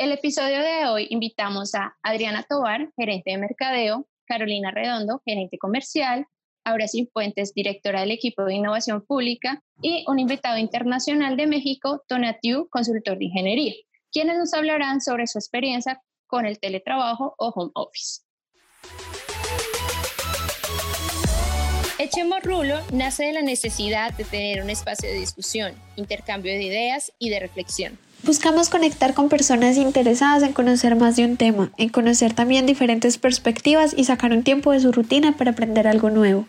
El episodio de hoy invitamos a Adriana Tobar, gerente de mercadeo, Carolina Redondo, gerente comercial, Aura Fuentes, directora del equipo de innovación pública, y un invitado internacional de México, Tonatiu, consultor de ingeniería, quienes nos hablarán sobre su experiencia con el teletrabajo o home office. Echemos Rulo nace de la necesidad de tener un espacio de discusión, intercambio de ideas y de reflexión. Buscamos conectar con personas interesadas en conocer más de un tema, en conocer también diferentes perspectivas y sacar un tiempo de su rutina para aprender algo nuevo.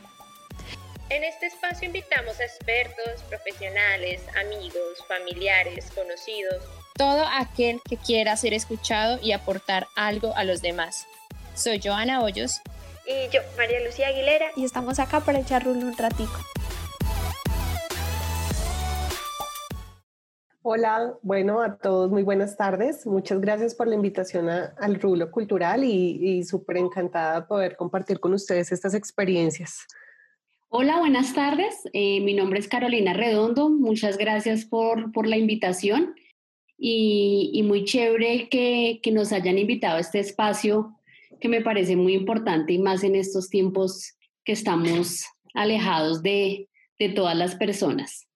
En este espacio invitamos a expertos, profesionales, amigos, familiares, conocidos, todo aquel que quiera ser escuchado y aportar algo a los demás. Soy Joana Hoyos y yo, María Lucía Aguilera. Y estamos acá para echar rulo un ratico. Hola, bueno, a todos muy buenas tardes. Muchas gracias por la invitación al Rulo Cultural y, súper encantada de poder compartir con ustedes estas experiencias. Hola, buenas tardes. Eh, mi nombre es Carolina Redondo. Muchas gracias por, por la invitación y, y muy chévere que, que, nos hayan invitado a este espacio que me parece muy importante y más en estos tiempos que estamos alejados de, de todas las personas.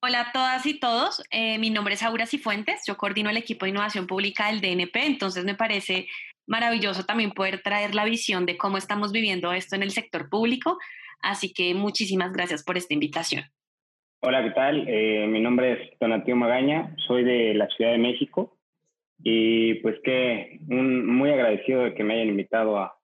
Hola a todas y todos, eh, mi nombre es Aura Cifuentes, yo coordino el equipo de innovación pública del DNP, entonces me parece maravilloso también poder traer la visión de cómo estamos viviendo esto en el sector público, así que muchísimas gracias por esta invitación. Hola, ¿qué tal? Eh, mi nombre es Donatio Magaña, soy de la Ciudad de México y pues que muy agradecido de que me hayan invitado a,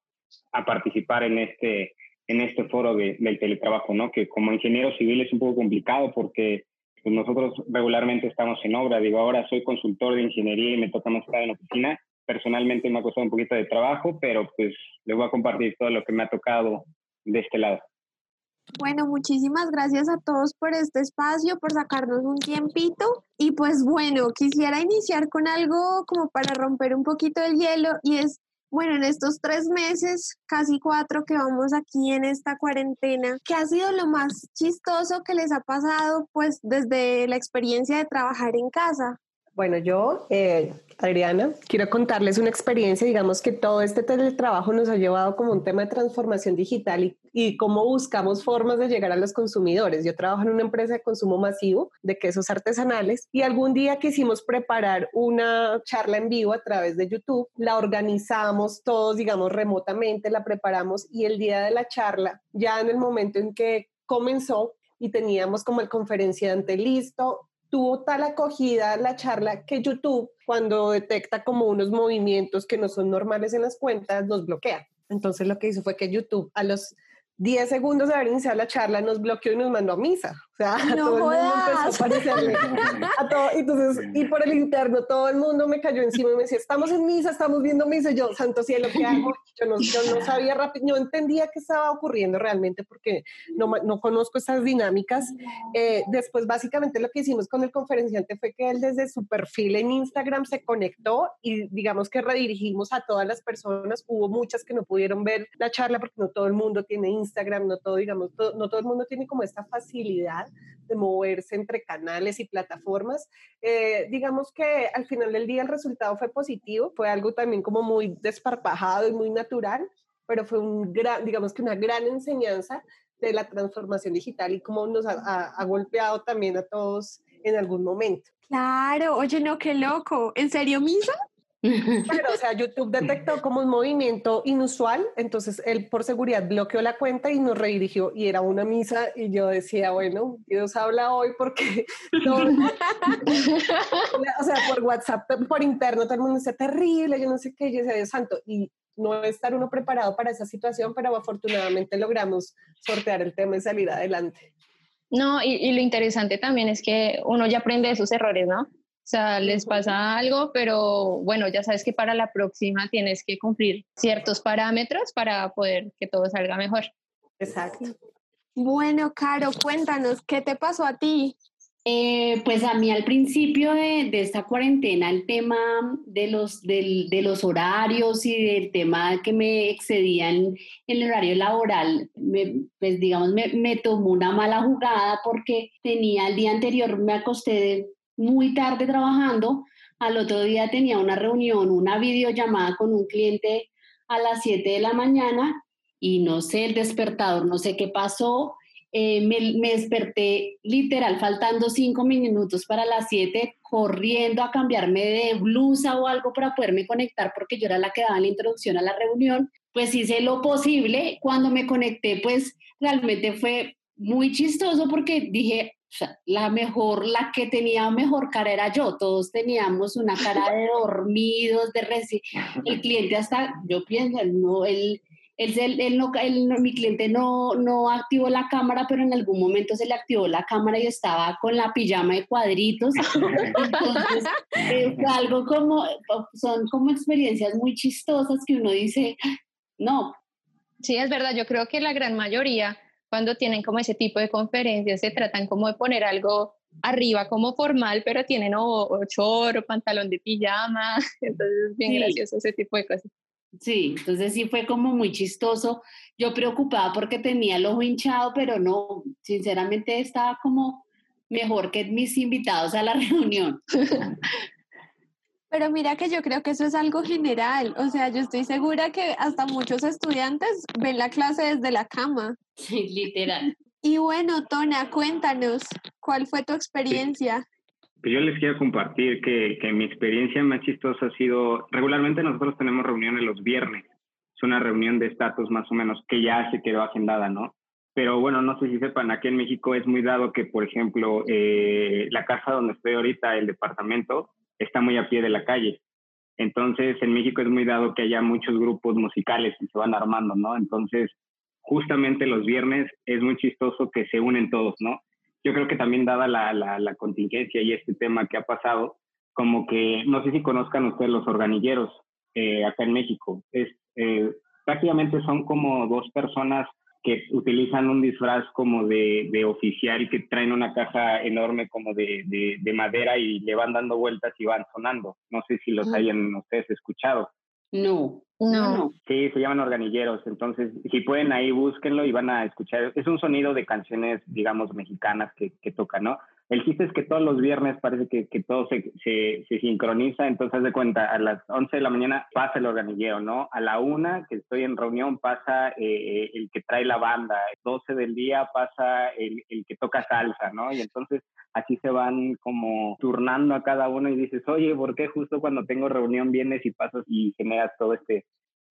a participar en este, en este foro de, del teletrabajo, ¿no? Que como ingeniero civil es un poco complicado porque pues nosotros regularmente estamos en obra. Digo, ahora soy consultor de ingeniería y me toca más estar en oficina. Personalmente me ha costado un poquito de trabajo, pero pues les voy a compartir todo lo que me ha tocado de este lado. Bueno, muchísimas gracias a todos por este espacio, por sacarnos un tiempito. Y pues bueno, quisiera iniciar con algo como para romper un poquito el hielo y es, bueno, en estos tres meses, casi cuatro que vamos aquí en esta cuarentena, ¿qué ha sido lo más chistoso que les ha pasado pues desde la experiencia de trabajar en casa? Bueno, yo, eh, Adriana, quiero contarles una experiencia, digamos que todo este teletrabajo nos ha llevado como un tema de transformación digital y, y, cómo buscamos formas de llegar a los consumidores. Yo trabajo en una empresa de consumo masivo de quesos artesanales y algún día quisimos preparar una charla en vivo a través de YouTube, la organizamos todos, digamos, remotamente, la preparamos y el día de la charla, ya en el momento en que comenzó, y teníamos como el conferenciante listo, tuvo tal acogida la charla que YouTube, cuando detecta como unos movimientos que no son normales en las cuentas, nos bloquea. Entonces lo que hizo fue que YouTube a los 10 segundos de haber iniciado la charla nos bloqueó y nos mandó a misa. O sea, todo el mundo empezó a aparecerle. A todo, entonces, y por el interno, todo el mundo me cayó encima y me decía, estamos en misa, estamos viendo misa. Y yo, santo cielo, ¿qué hago? Yo no, yo no sabía rápido, no entendía qué estaba ocurriendo realmente porque no, no conozco estas dinámicas. Eh, después, básicamente, lo que hicimos con el conferenciante fue que él desde su perfil en Instagram se conectó y digamos que redirigimos a todas las personas. Hubo muchas que no pudieron ver la charla porque no todo el mundo tiene Instagram, no todo, digamos, no todo el mundo tiene como esta facilidad de moverse entre canales y plataformas. Eh, digamos que al final del día el resultado fue positivo, fue algo también como muy desparpajado y muy natural, pero fue un gran, digamos que una gran enseñanza de la transformación digital y cómo nos ha, ha golpeado también a todos en algún momento. Claro, oye, no, qué loco. ¿En serio, Misa? Claro, o sea, YouTube detectó como un movimiento inusual, entonces él por seguridad bloqueó la cuenta y nos redirigió y era una misa y yo decía, bueno, Dios habla hoy porque o sea, por WhatsApp, por interno, todo el mundo dice terrible, yo no sé qué, yo decía, Dios santo, y no estar uno preparado para esa situación, pero afortunadamente logramos sortear el tema y salir adelante. No, y, y lo interesante también es que uno ya aprende de sus errores, ¿no? O sea, les pasa algo, pero bueno, ya sabes que para la próxima tienes que cumplir ciertos parámetros para poder que todo salga mejor. Exacto. Bueno, Caro, cuéntanos, ¿qué te pasó a ti? Eh, pues a mí al principio de, esta cuarentena el tema de los, de los horarios y del tema que me excedían en el horario laboral, pues digamos, me, me, tomó una mala jugada porque tenía el día anterior, me acosté de muy tarde trabajando, al otro día tenía una reunión, una videollamada con un cliente a las 7 de la mañana y no sé el despertador, no sé qué pasó. Eh, me, desperté literal faltando cinco minutos para las 7, corriendo a cambiarme de blusa o algo para poderme conectar porque yo era la que daba la introducción a la reunión. Pues hice lo posible. Cuando me conecté, pues realmente fue muy chistoso porque dije, la mejor, la que tenía mejor cara era yo. Todos teníamos una cara de dormidos, de reci El cliente hasta, yo pienso, no, él, él, él, no, mi cliente no, no activó la cámara, pero en algún momento se le activó la cámara y estaba con la pijama de cuadritos. Entonces, eh, fue algo como, son como experiencias muy chistosas que uno dice, no. Sí, es verdad, yo creo que la gran mayoría cuando tienen como ese tipo de conferencias, se tratan como de poner algo arriba como formal, pero tienen o, o o pantalón de pijama, entonces es bien gracioso ese tipo de cosas. Sí, entonces sí fue como muy chistoso. Yo preocupada porque tenía el ojo hinchado, pero no, sinceramente estaba como mejor que mis invitados a la reunión. Pero mira que yo creo que eso es algo general, o sea, yo estoy segura que hasta muchos estudiantes ven la clase desde la cama. Sí, literal. Y bueno, Tona, cuéntanos, ¿cuál fue tu experiencia? Pues yo les quiero compartir que, que mi experiencia más chistosa ha sido, regularmente nosotros tenemos reuniones los viernes, es una reunión de estatus más o menos que ya se quedó agendada, ¿no? Pero bueno, no sé si sepan, aquí en México es muy dado que, por ejemplo, eh, la casa donde estoy ahorita, el departamento, está muy a pie de la calle. Entonces, en México es muy dado que haya muchos grupos musicales y se van armando, ¿no? Entonces, justamente los viernes es muy chistoso que se unen todos, ¿no? Yo creo que también dada la, la, contingencia y este tema que ha pasado, como que, no sé si conozcan ustedes los organilleros eh, acá en México, es, eh, prácticamente son como dos personas que utilizan un disfraz como de, de oficial que traen una caja enorme como de, de, madera y le van dando vueltas y van sonando. No sé si los hayan ustedes escuchado. No, no. Sí, se llaman organilleros. Entonces, si pueden ahí, búsquenlo y van a escuchar. Es un sonido de canciones, digamos, mexicanas que, que tocan, ¿no? El chiste es que todos los viernes parece que, que todo se, se, se, sincroniza, entonces de cuenta, a las 11 de la mañana pasa el organillero, ¿no? A la una que estoy en reunión pasa eh, eh, el que trae la banda, 12 del día pasa el, el, que toca salsa, ¿no? Y entonces así se van como turnando a cada uno y dices, oye, ¿por qué justo cuando tengo reunión vienes y pasas y generas todo este,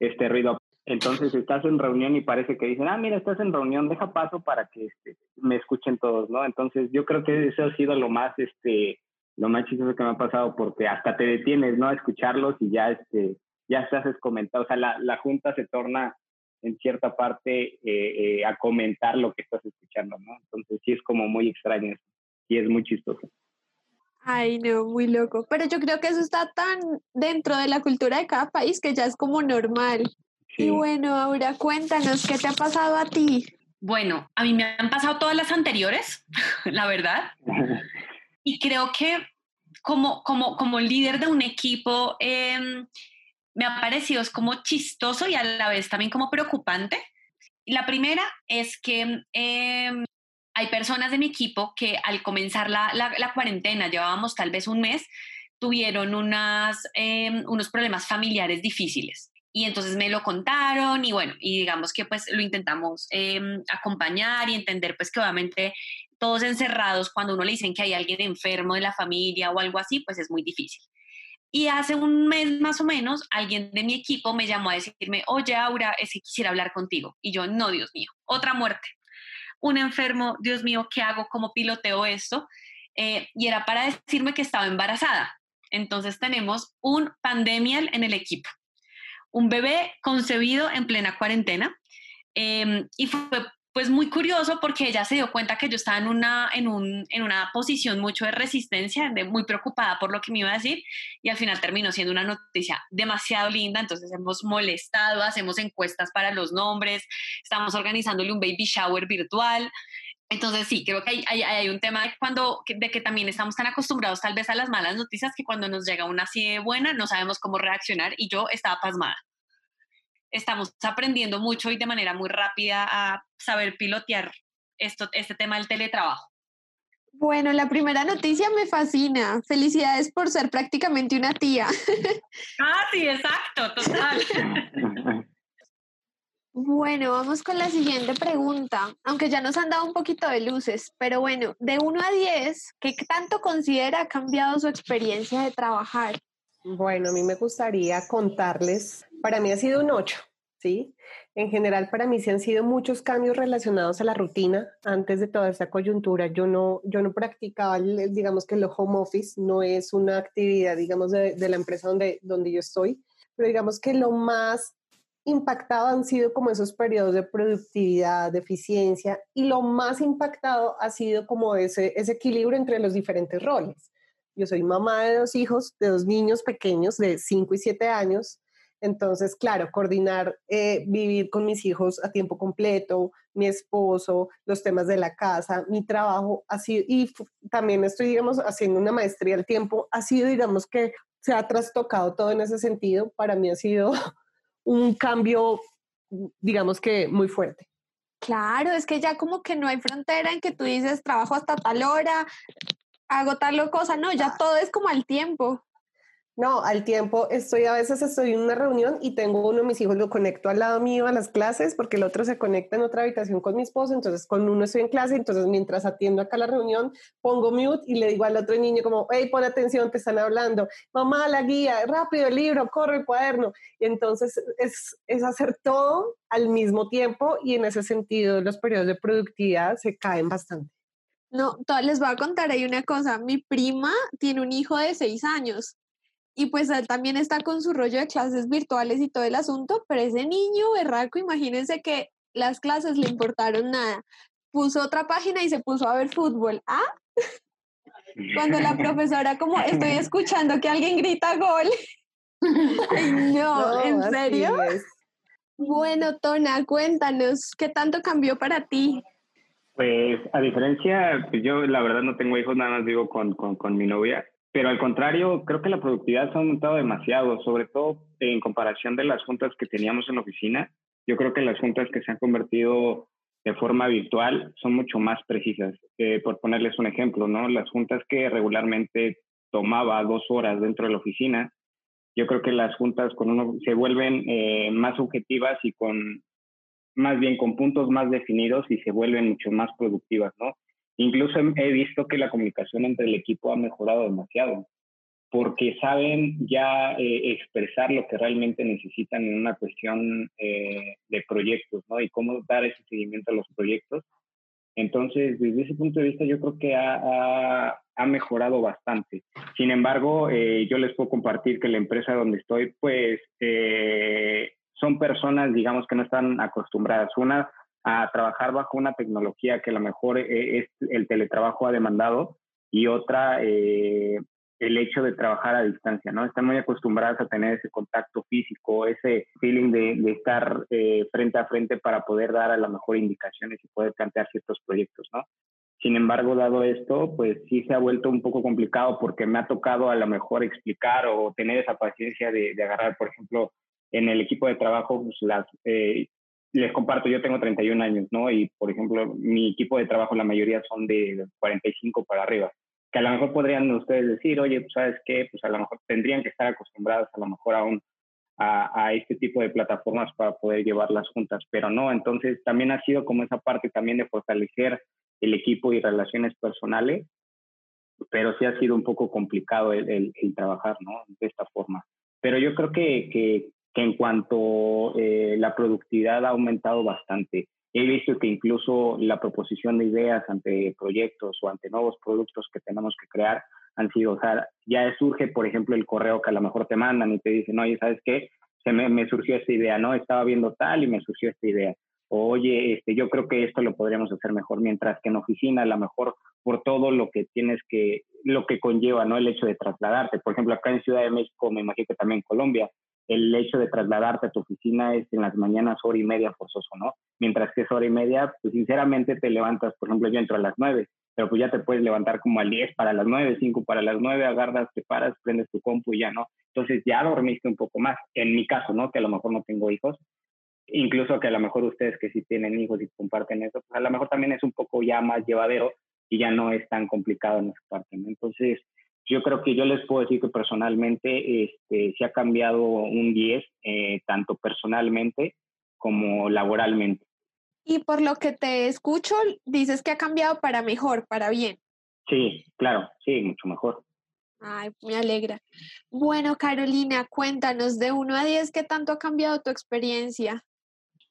este ruido? Entonces estás en reunión y parece que dicen, ah, mira, estás en reunión, deja paso para que este, me escuchen todos, ¿no? Entonces yo creo que eso ha sido lo más, este, lo más chistoso que me ha pasado porque hasta te detienes, ¿no? A escucharlos y ya, este, ya se haces o sea, la, la junta se torna en cierta parte eh, eh, a comentar lo que estás escuchando, ¿no? Entonces sí es como muy extraño y es muy chistoso. Ay, no, muy loco. Pero yo creo que eso está tan dentro de la cultura de cada país que ya es como normal. Y bueno, ahora cuéntanos, ¿qué te ha pasado a ti? Bueno, a mí me han pasado todas las anteriores, la verdad. Y creo que como, como, como líder de un equipo, em, me ha parecido es como chistoso y a la vez también como preocupante. La primera es que em, hay personas de mi equipo que al comenzar la, la, cuarentena, llevábamos tal vez un mes, tuvieron unas, em, unos problemas familiares difíciles y entonces me lo contaron y bueno, y digamos que pues lo intentamos em, acompañar y entender pues que obviamente todos encerrados, cuando uno le dicen que hay alguien enfermo de la familia o algo así, pues es muy difícil. Y hace un mes más o menos, alguien de mi equipo me llamó a decirme, oye, Aura, es que quisiera hablar contigo. Y yo, no, Dios mío, otra muerte. Un enfermo, Dios mío, ¿qué hago? ¿Cómo piloteo esto? Eh, y era para decirme que estaba embarazada. Entonces tenemos un pandemial en el equipo un bebé concebido en plena cuarentena. Em, y fue pues muy curioso porque ella se dio cuenta que yo estaba en una, en, un, en una posición mucho de resistencia, de muy preocupada por lo que me iba a decir y al final terminó siendo una noticia demasiado linda, entonces hemos molestado, hacemos encuestas para los nombres, estamos organizándole un baby shower virtual, entonces sí, creo que hay, hay, hay, un tema de, cuando, de que también estamos tan acostumbrados tal vez a las malas noticias que cuando nos llega una así de buena no sabemos cómo reaccionar y yo estaba pasmada. Estamos aprendiendo mucho y de manera muy rápida a saber pilotear esto, este tema del teletrabajo. Bueno, la primera noticia me fascina. Felicidades por ser prácticamente una tía. Ah, sí, exacto, total. Bueno, vamos con la siguiente pregunta, aunque ya nos han dado un poquito de luces, pero bueno, de 1 a 10, ¿qué tanto considera ha cambiado su experiencia de trabajar? Bueno, a mí me gustaría contarles, para mí ha sido un 8, ¿sí? En general, para mí sí han sido muchos cambios relacionados a la rutina. Antes de toda esta coyuntura, yo no, yo no practicaba, digamos que el home office no es una actividad, digamos, de, de la empresa donde, donde yo estoy, pero digamos que lo más impactado han sido como esos periodos de productividad, de eficiencia, y lo más impactado ha sido como ese, ese equilibrio entre los diferentes roles. Yo soy mamá de dos hijos, de dos niños pequeños de 5 y 7 años, entonces, claro, coordinar, eh, vivir con mis hijos a tiempo completo, mi esposo, los temas de la casa, mi trabajo, así, y también estoy, digamos, haciendo una maestría al tiempo, ha sido, digamos, que se ha trastocado todo en ese sentido. Para mí ha sido un cambio, digamos que muy fuerte. Claro, es que ya como que no hay frontera en que tú dices trabajo hasta tal hora, hago tal cosa, no, ya todo es como al tiempo. No, al tiempo estoy, a veces estoy en una reunión y tengo uno de mis hijos, lo conecto al lado mío a las clases porque el otro se conecta en otra habitación con mi esposo, entonces con uno estoy en clase, entonces mientras atiendo acá la reunión pongo mute y le digo al otro niño como, hey, pon atención, te están hablando, mamá, la guía, rápido el libro, corre el cuaderno. Y entonces es, es hacer todo al mismo tiempo y en ese sentido los periodos de productividad se caen bastante. No, les voy a contar ahí una cosa, mi prima tiene un hijo de seis años y pues él también está con su rollo de clases virtuales y todo el asunto, pero ese niño berraco, imagínense que las clases le importaron nada. Puso otra página y se puso a ver fútbol. ¿Ah? Cuando la profesora como, estoy escuchando que alguien grita gol. no, ¿en serio? Bueno, Tona, cuéntanos, ¿qué tanto cambió para ti? Pues a diferencia, pues yo la verdad no tengo hijos, nada más vivo con, con, mi novia pero al contrario, creo que la productividad se ha aumentado demasiado, sobre todo en comparación de las juntas que teníamos en la oficina. Yo creo que las juntas que se han convertido de forma virtual son mucho más precisas. Eh, por ponerles un ejemplo, ¿no? Las juntas que regularmente tomaba dos horas dentro de la oficina, yo creo que las juntas con uno se vuelven eh, más objetivas y con más bien con puntos más definidos y se vuelven mucho más productivas, ¿no? Incluso he visto que la comunicación entre el equipo ha mejorado demasiado, porque saben ya eh, expresar lo que realmente necesitan en una cuestión eh, de proyectos, ¿no? Y cómo dar ese seguimiento a los proyectos. Entonces, desde ese punto de vista, yo creo que ha, mejorado bastante. Sin embargo, eh, yo les puedo compartir que la empresa donde estoy, pues, son personas, digamos, que no están acostumbradas. Una, a trabajar bajo una tecnología que a lo mejor eh, es, el teletrabajo ha demandado y otra eh, el hecho de trabajar a distancia, ¿no? Están muy acostumbradas a tener ese contacto físico, ese feeling de, estar eh, frente a frente para poder dar a lo mejor indicaciones y poder plantear ciertos proyectos, ¿no? Sin embargo, dado esto, pues sí se ha vuelto un poco complicado porque me ha tocado a lo mejor explicar o tener esa paciencia de, agarrar, por ejemplo, en el equipo de trabajo, pues las, les comparto, yo tengo 31 años, ¿no? Y, por ejemplo, mi equipo de trabajo, la mayoría son de 45 para arriba, que a lo mejor podrían ustedes decir, oye, pues, ¿sabes qué? Pues a lo mejor tendrían que estar acostumbrados a lo mejor a, un, a, a este tipo de plataformas para poder llevarlas juntas, pero no, entonces también ha sido como esa parte también de fortalecer el equipo y relaciones personales, pero sí ha sido un poco complicado el, el, el trabajar, ¿no? De esta forma. Pero yo creo que, que, que en cuanto eh, la productividad ha aumentado bastante. He visto que incluso la proposición de ideas ante proyectos o ante nuevos productos que tenemos que crear han sido, o sea, ya surge, por ejemplo, el correo que a lo mejor te mandan y te dicen, oye, ¿sabes qué? Se me, me surgió esta idea, ¿no? Estaba viendo tal y me surgió esta idea. oye, este, yo creo que esto lo podríamos hacer mejor, mientras que en oficina, a lo mejor por todo lo que tienes que, lo que conlleva, ¿no? El hecho de trasladarte. Por ejemplo, acá en Ciudad de México, me imagino que también Colombia, el hecho de trasladarte a tu oficina es en las mañanas hora y media forzoso, ¿no? Mientras que es hora y media, pues sinceramente te levantas, por ejemplo, yo entro a las nueve, pero pues ya te puedes levantar como al 10 para las nueve, 5 para las nueve, agarras, te paras, prendes tu compu y ya, ¿no? Entonces ya dormiste un poco más. En mi caso, ¿no? Que a lo mejor no tengo hijos, incluso que a lo mejor ustedes que sí tienen hijos y comparten eso, pues a lo mejor también es un poco ya más llevadero y ya no es tan complicado en esa parte. Entonces, yo creo que yo les puedo decir que personalmente este, se ha cambiado un 10, eh, tanto personalmente como laboralmente. Y por lo que te escucho, dices que ha cambiado para mejor, para bien. Sí, claro, sí, mucho mejor. Ay, me alegra. Bueno, Carolina, cuéntanos de 1 a 10, ¿qué tanto ha cambiado tu experiencia?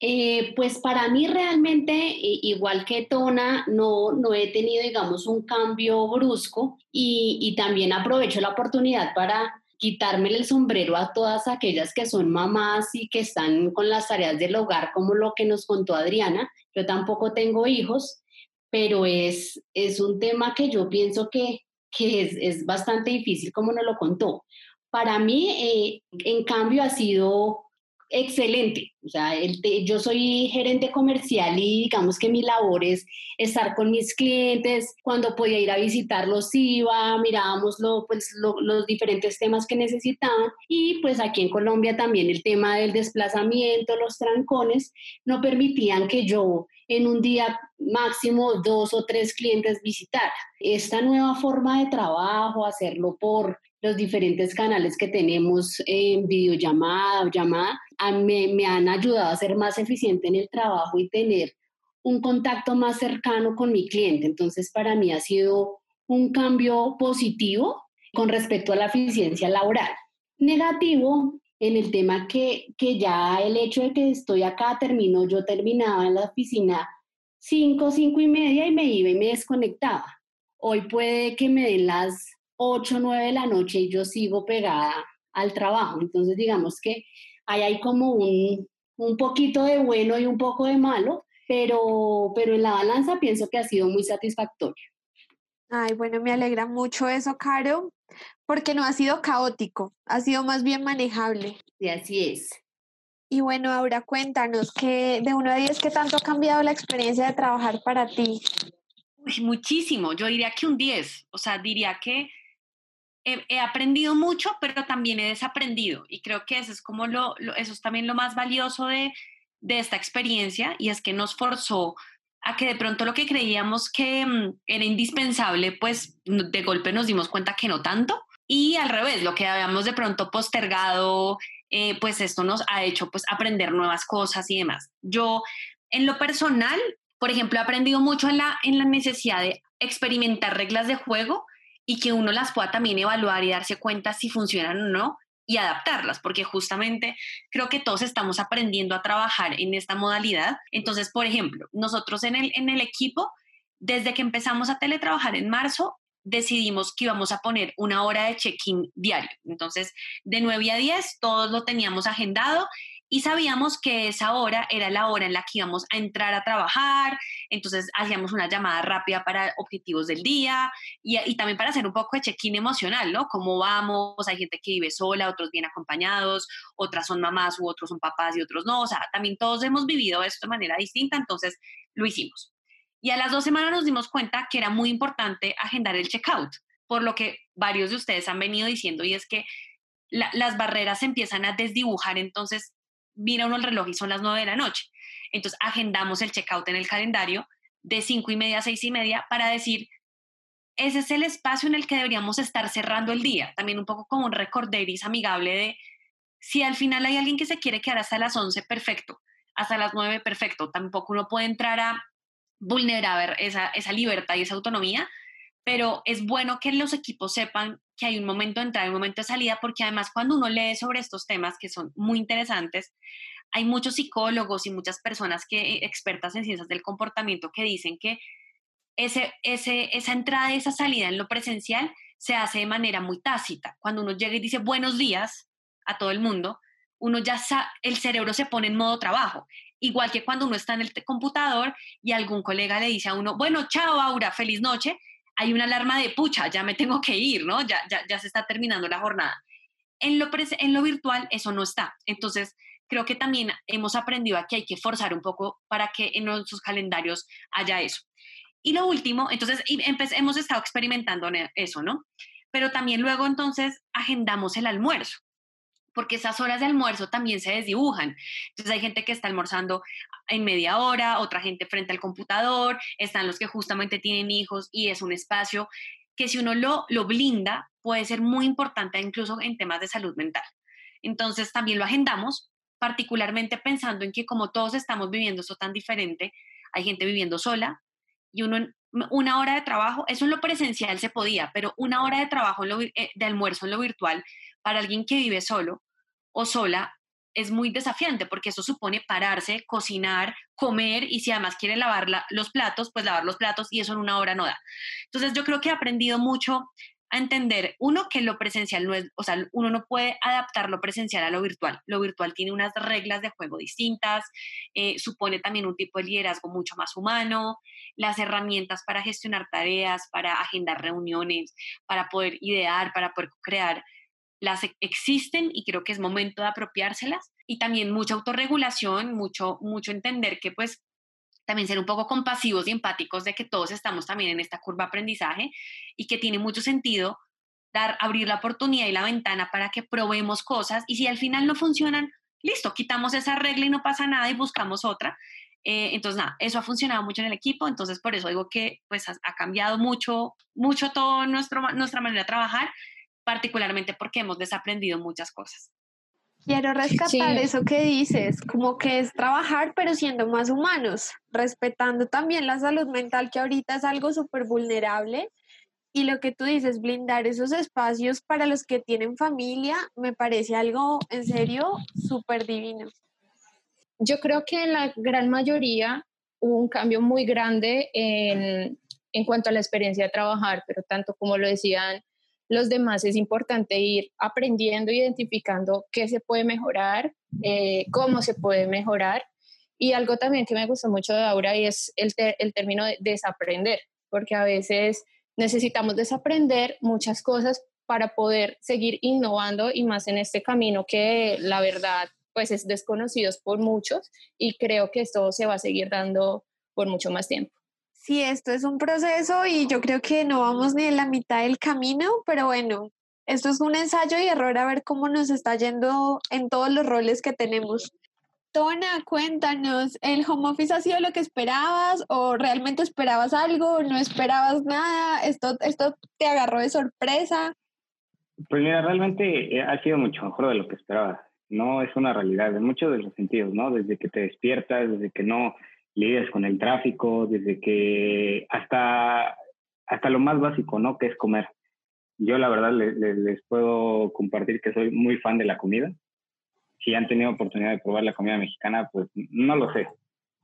Eh, pues para mí realmente, igual que Tona, no, no he tenido, digamos, un cambio brusco y, también aprovecho la oportunidad para quitarme el sombrero a todas aquellas que son mamás y que están con las tareas del hogar, como lo que nos contó Adriana. Yo tampoco tengo hijos, pero es, es un tema que yo pienso que, que es, es bastante difícil, como nos lo contó. Para mí, eh, en cambio, ha sido excelente. O sea, el yo soy gerente comercial y digamos que mi labor es estar con mis clientes. Cuando podía ir a visitarlos iba, mirábamos lo, pues, los diferentes temas que necesitaban. Y pues aquí en Colombia también el tema del desplazamiento, los trancones, no permitían que yo en un día máximo dos o tres clientes visitara. Esta nueva forma de trabajo, hacerlo por los diferentes canales que tenemos en videollamada o llamada, me, han ayudado a ser más eficiente en el trabajo y tener un contacto más cercano con mi cliente. Entonces, para mí ha sido un cambio positivo con respecto a la eficiencia laboral. Negativo en el tema que, que ya el hecho de que estoy acá terminó, yo terminaba en la oficina 5, 5 y media y me iba y me desconectaba. Hoy puede que me den las 8, 9 de la noche y yo sigo pegada al trabajo. Entonces, digamos que ahí hay como un, un poquito de bueno y un poco de malo, pero, pero en la balanza pienso que ha sido muy satisfactorio. Ay, bueno, me alegra mucho eso, Caro, porque no ha sido caótico, ha sido más bien manejable. Sí, así es. Y bueno, ahora cuéntanos que de 1 a 10, ¿qué tanto ha cambiado la experiencia de trabajar para ti? muchísimo, yo diría que un 10, o sea, diría que he, aprendido mucho, pero también he desaprendido. Y creo que eso es como lo, eso es también lo más valioso de, de, esta experiencia y es que nos forzó a que de pronto lo que creíamos que mm, era indispensable, pues de golpe nos dimos cuenta que no tanto. Y al revés, lo que habíamos de pronto postergado, eh, pues esto nos ha hecho pues aprender nuevas cosas y demás. Yo en lo personal, por ejemplo, he aprendido mucho en la, en la necesidad de experimentar reglas de juego y que uno las pueda también evaluar y darse cuenta si funcionan o no y adaptarlas, porque justamente creo que todos estamos aprendiendo a trabajar en esta modalidad. Entonces, por ejemplo, nosotros en el, en el equipo, desde que empezamos a teletrabajar en marzo, decidimos que íbamos a poner una hora de check-in diario. Entonces, de 9 a 10, todos lo teníamos agendado y sabíamos que esa hora era la hora en la que íbamos a entrar a trabajar, entonces hacíamos una llamada rápida para objetivos del día y, también para hacer un poco de check-in emocional, ¿no? ¿Cómo vamos? Hay gente que vive sola, otros bien acompañados, otras son mamás u otros son papás y otros no, o sea, también todos hemos vivido esto de manera distinta, entonces lo hicimos. Y a las dos semanas nos dimos cuenta que era muy importante agendar el checkout, por lo que varios de ustedes han venido diciendo y es que las barreras se empiezan a desdibujar, entonces mira uno el reloj y son las nueve de la noche. Entonces agendamos el checkout en el calendario de cinco y media a seis y media para decir, ese es el espacio en el que deberíamos estar cerrando el día. También un poco como un recorderis amigable de, si al final hay alguien que se quiere quedar hasta las once, perfecto. Hasta las nueve, perfecto. Tampoco uno puede entrar a vulnerar esa, esa libertad y esa autonomía, pero es bueno que los equipos sepan que hay un momento de entrada y un momento de salida, porque además cuando uno lee sobre estos temas que son muy interesantes, hay muchos psicólogos y muchas personas que expertas en ciencias del comportamiento que dicen que ese, ese, esa entrada y esa salida en lo presencial se hace de manera muy tácita. Cuando uno llega y dice buenos días a todo el mundo, uno ya el cerebro se pone en modo trabajo. Igual que cuando uno está en el computador y algún colega le dice a uno, bueno, chao Aura, feliz noche, hay una alarma de pucha, ya me tengo que ir, ¿no? Ya, ya, ya se está terminando la jornada. En lo, en lo virtual eso no está. Entonces, creo que también hemos aprendido a que hay que forzar un poco para que en nuestros calendarios haya eso. Y lo último, entonces hemos estado experimentando eso, ¿no? Pero también luego entonces agendamos el almuerzo porque esas horas de almuerzo también se desdibujan. Entonces hay gente que está almorzando en media hora, otra gente frente al computador, están los que justamente tienen hijos y es un espacio que si uno lo, lo blinda puede ser muy importante incluso en temas de salud mental. Entonces también lo agendamos, particularmente pensando en que como todos estamos viviendo eso tan diferente, hay gente viviendo sola y uno una hora de trabajo, eso en lo presencial se podía, pero una hora de trabajo eh, de almuerzo en lo virtual para alguien que vive solo o sola es muy desafiante porque eso supone pararse, cocinar, comer y si además quiere lavar los platos, pues lavar los platos y eso en una hora no da. Entonces yo creo que he aprendido mucho a entender, uno, que lo presencial no es, o sea, uno no puede adaptar lo presencial a lo virtual. Lo virtual tiene unas reglas de juego distintas, eh, supone también un tipo de liderazgo mucho más humano, las herramientas para gestionar tareas, para agendar reuniones, para poder idear, para poder crear, las e, existen y creo que es momento de apropiárselas. Y también mucha autorregulación, mucho, mucho entender que pues también ser un poco compasivos y empáticos de que todos estamos también en esta curva aprendizaje y que tiene mucho sentido dar, abrir la oportunidad y la ventana para que probemos cosas y si al final no funcionan, listo, quitamos esa regla y no pasa nada y buscamos otra. Eh, entonces, nada, eso ha funcionado mucho en el equipo, entonces por eso digo que pues ha, cambiado mucho, mucho todo nuestro, nuestra manera de trabajar, particularmente porque hemos desaprendido muchas cosas. Quiero rescatar eso que dices, como que es trabajar pero siendo más humanos, respetando también la salud mental que ahorita es algo súper vulnerable y lo que tú dices, blindar esos espacios para los que tienen familia, me parece algo en serio súper divino. Yo creo que en la gran mayoría hubo un cambio muy grande en, en cuanto a la experiencia de trabajar, pero tanto como lo decían los demás es importante ir aprendiendo, identificando qué se puede mejorar, eh, cómo se puede mejorar. Y algo también que me gustó mucho de Aura y es el, el término de desaprender, porque a veces necesitamos desaprender muchas cosas para poder seguir innovando y más en este camino que la verdad pues es desconocido por muchos y creo que esto se va a seguir dando por mucho más tiempo. Sí, esto es un proceso y yo creo que no vamos ni en la mitad del camino, pero bueno, esto es un ensayo y error a ver cómo nos está yendo en todos los roles que tenemos. Tona, cuéntanos, ¿el home office ha sido lo que esperabas o realmente esperabas algo, no esperabas nada? ¿Esto, esto te agarró de sorpresa? Pues mira, realmente eh, ha sido mucho mejor de lo que esperaba. No es una realidad en muchos de los sentidos, ¿no? Desde que te despiertas, desde que no lidias con el tráfico, desde que hasta, hasta lo más básico, ¿no? Que es comer. Yo la verdad les puedo compartir que soy muy fan de la comida. Si han tenido oportunidad de probar la comida mexicana, pues no lo sé.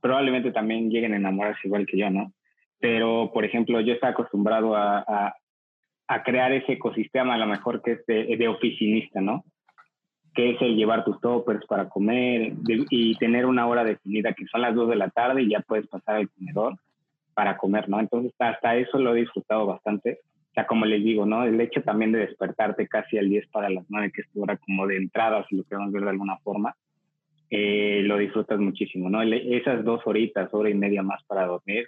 Probablemente también lleguen a enamorarse igual que yo, ¿no? Pero, por ejemplo, yo estoy acostumbrado a, a, a crear ese ecosistema a lo mejor que es de, de oficinista, ¿no? Que es el llevar tus toppers para comer y tener una hora definida, que son las 2 de la tarde y ya puedes pasar al comedor para comer, ¿no? Entonces, hasta eso lo he disfrutado bastante. O sea, como les digo, ¿no? El hecho también de despertarte casi al 10 para las 9, que es tu hora como de entrada, si lo queremos ver de alguna forma, eh, lo disfrutas muchísimo, ¿no? Esas dos horitas, hora y media más para dormir,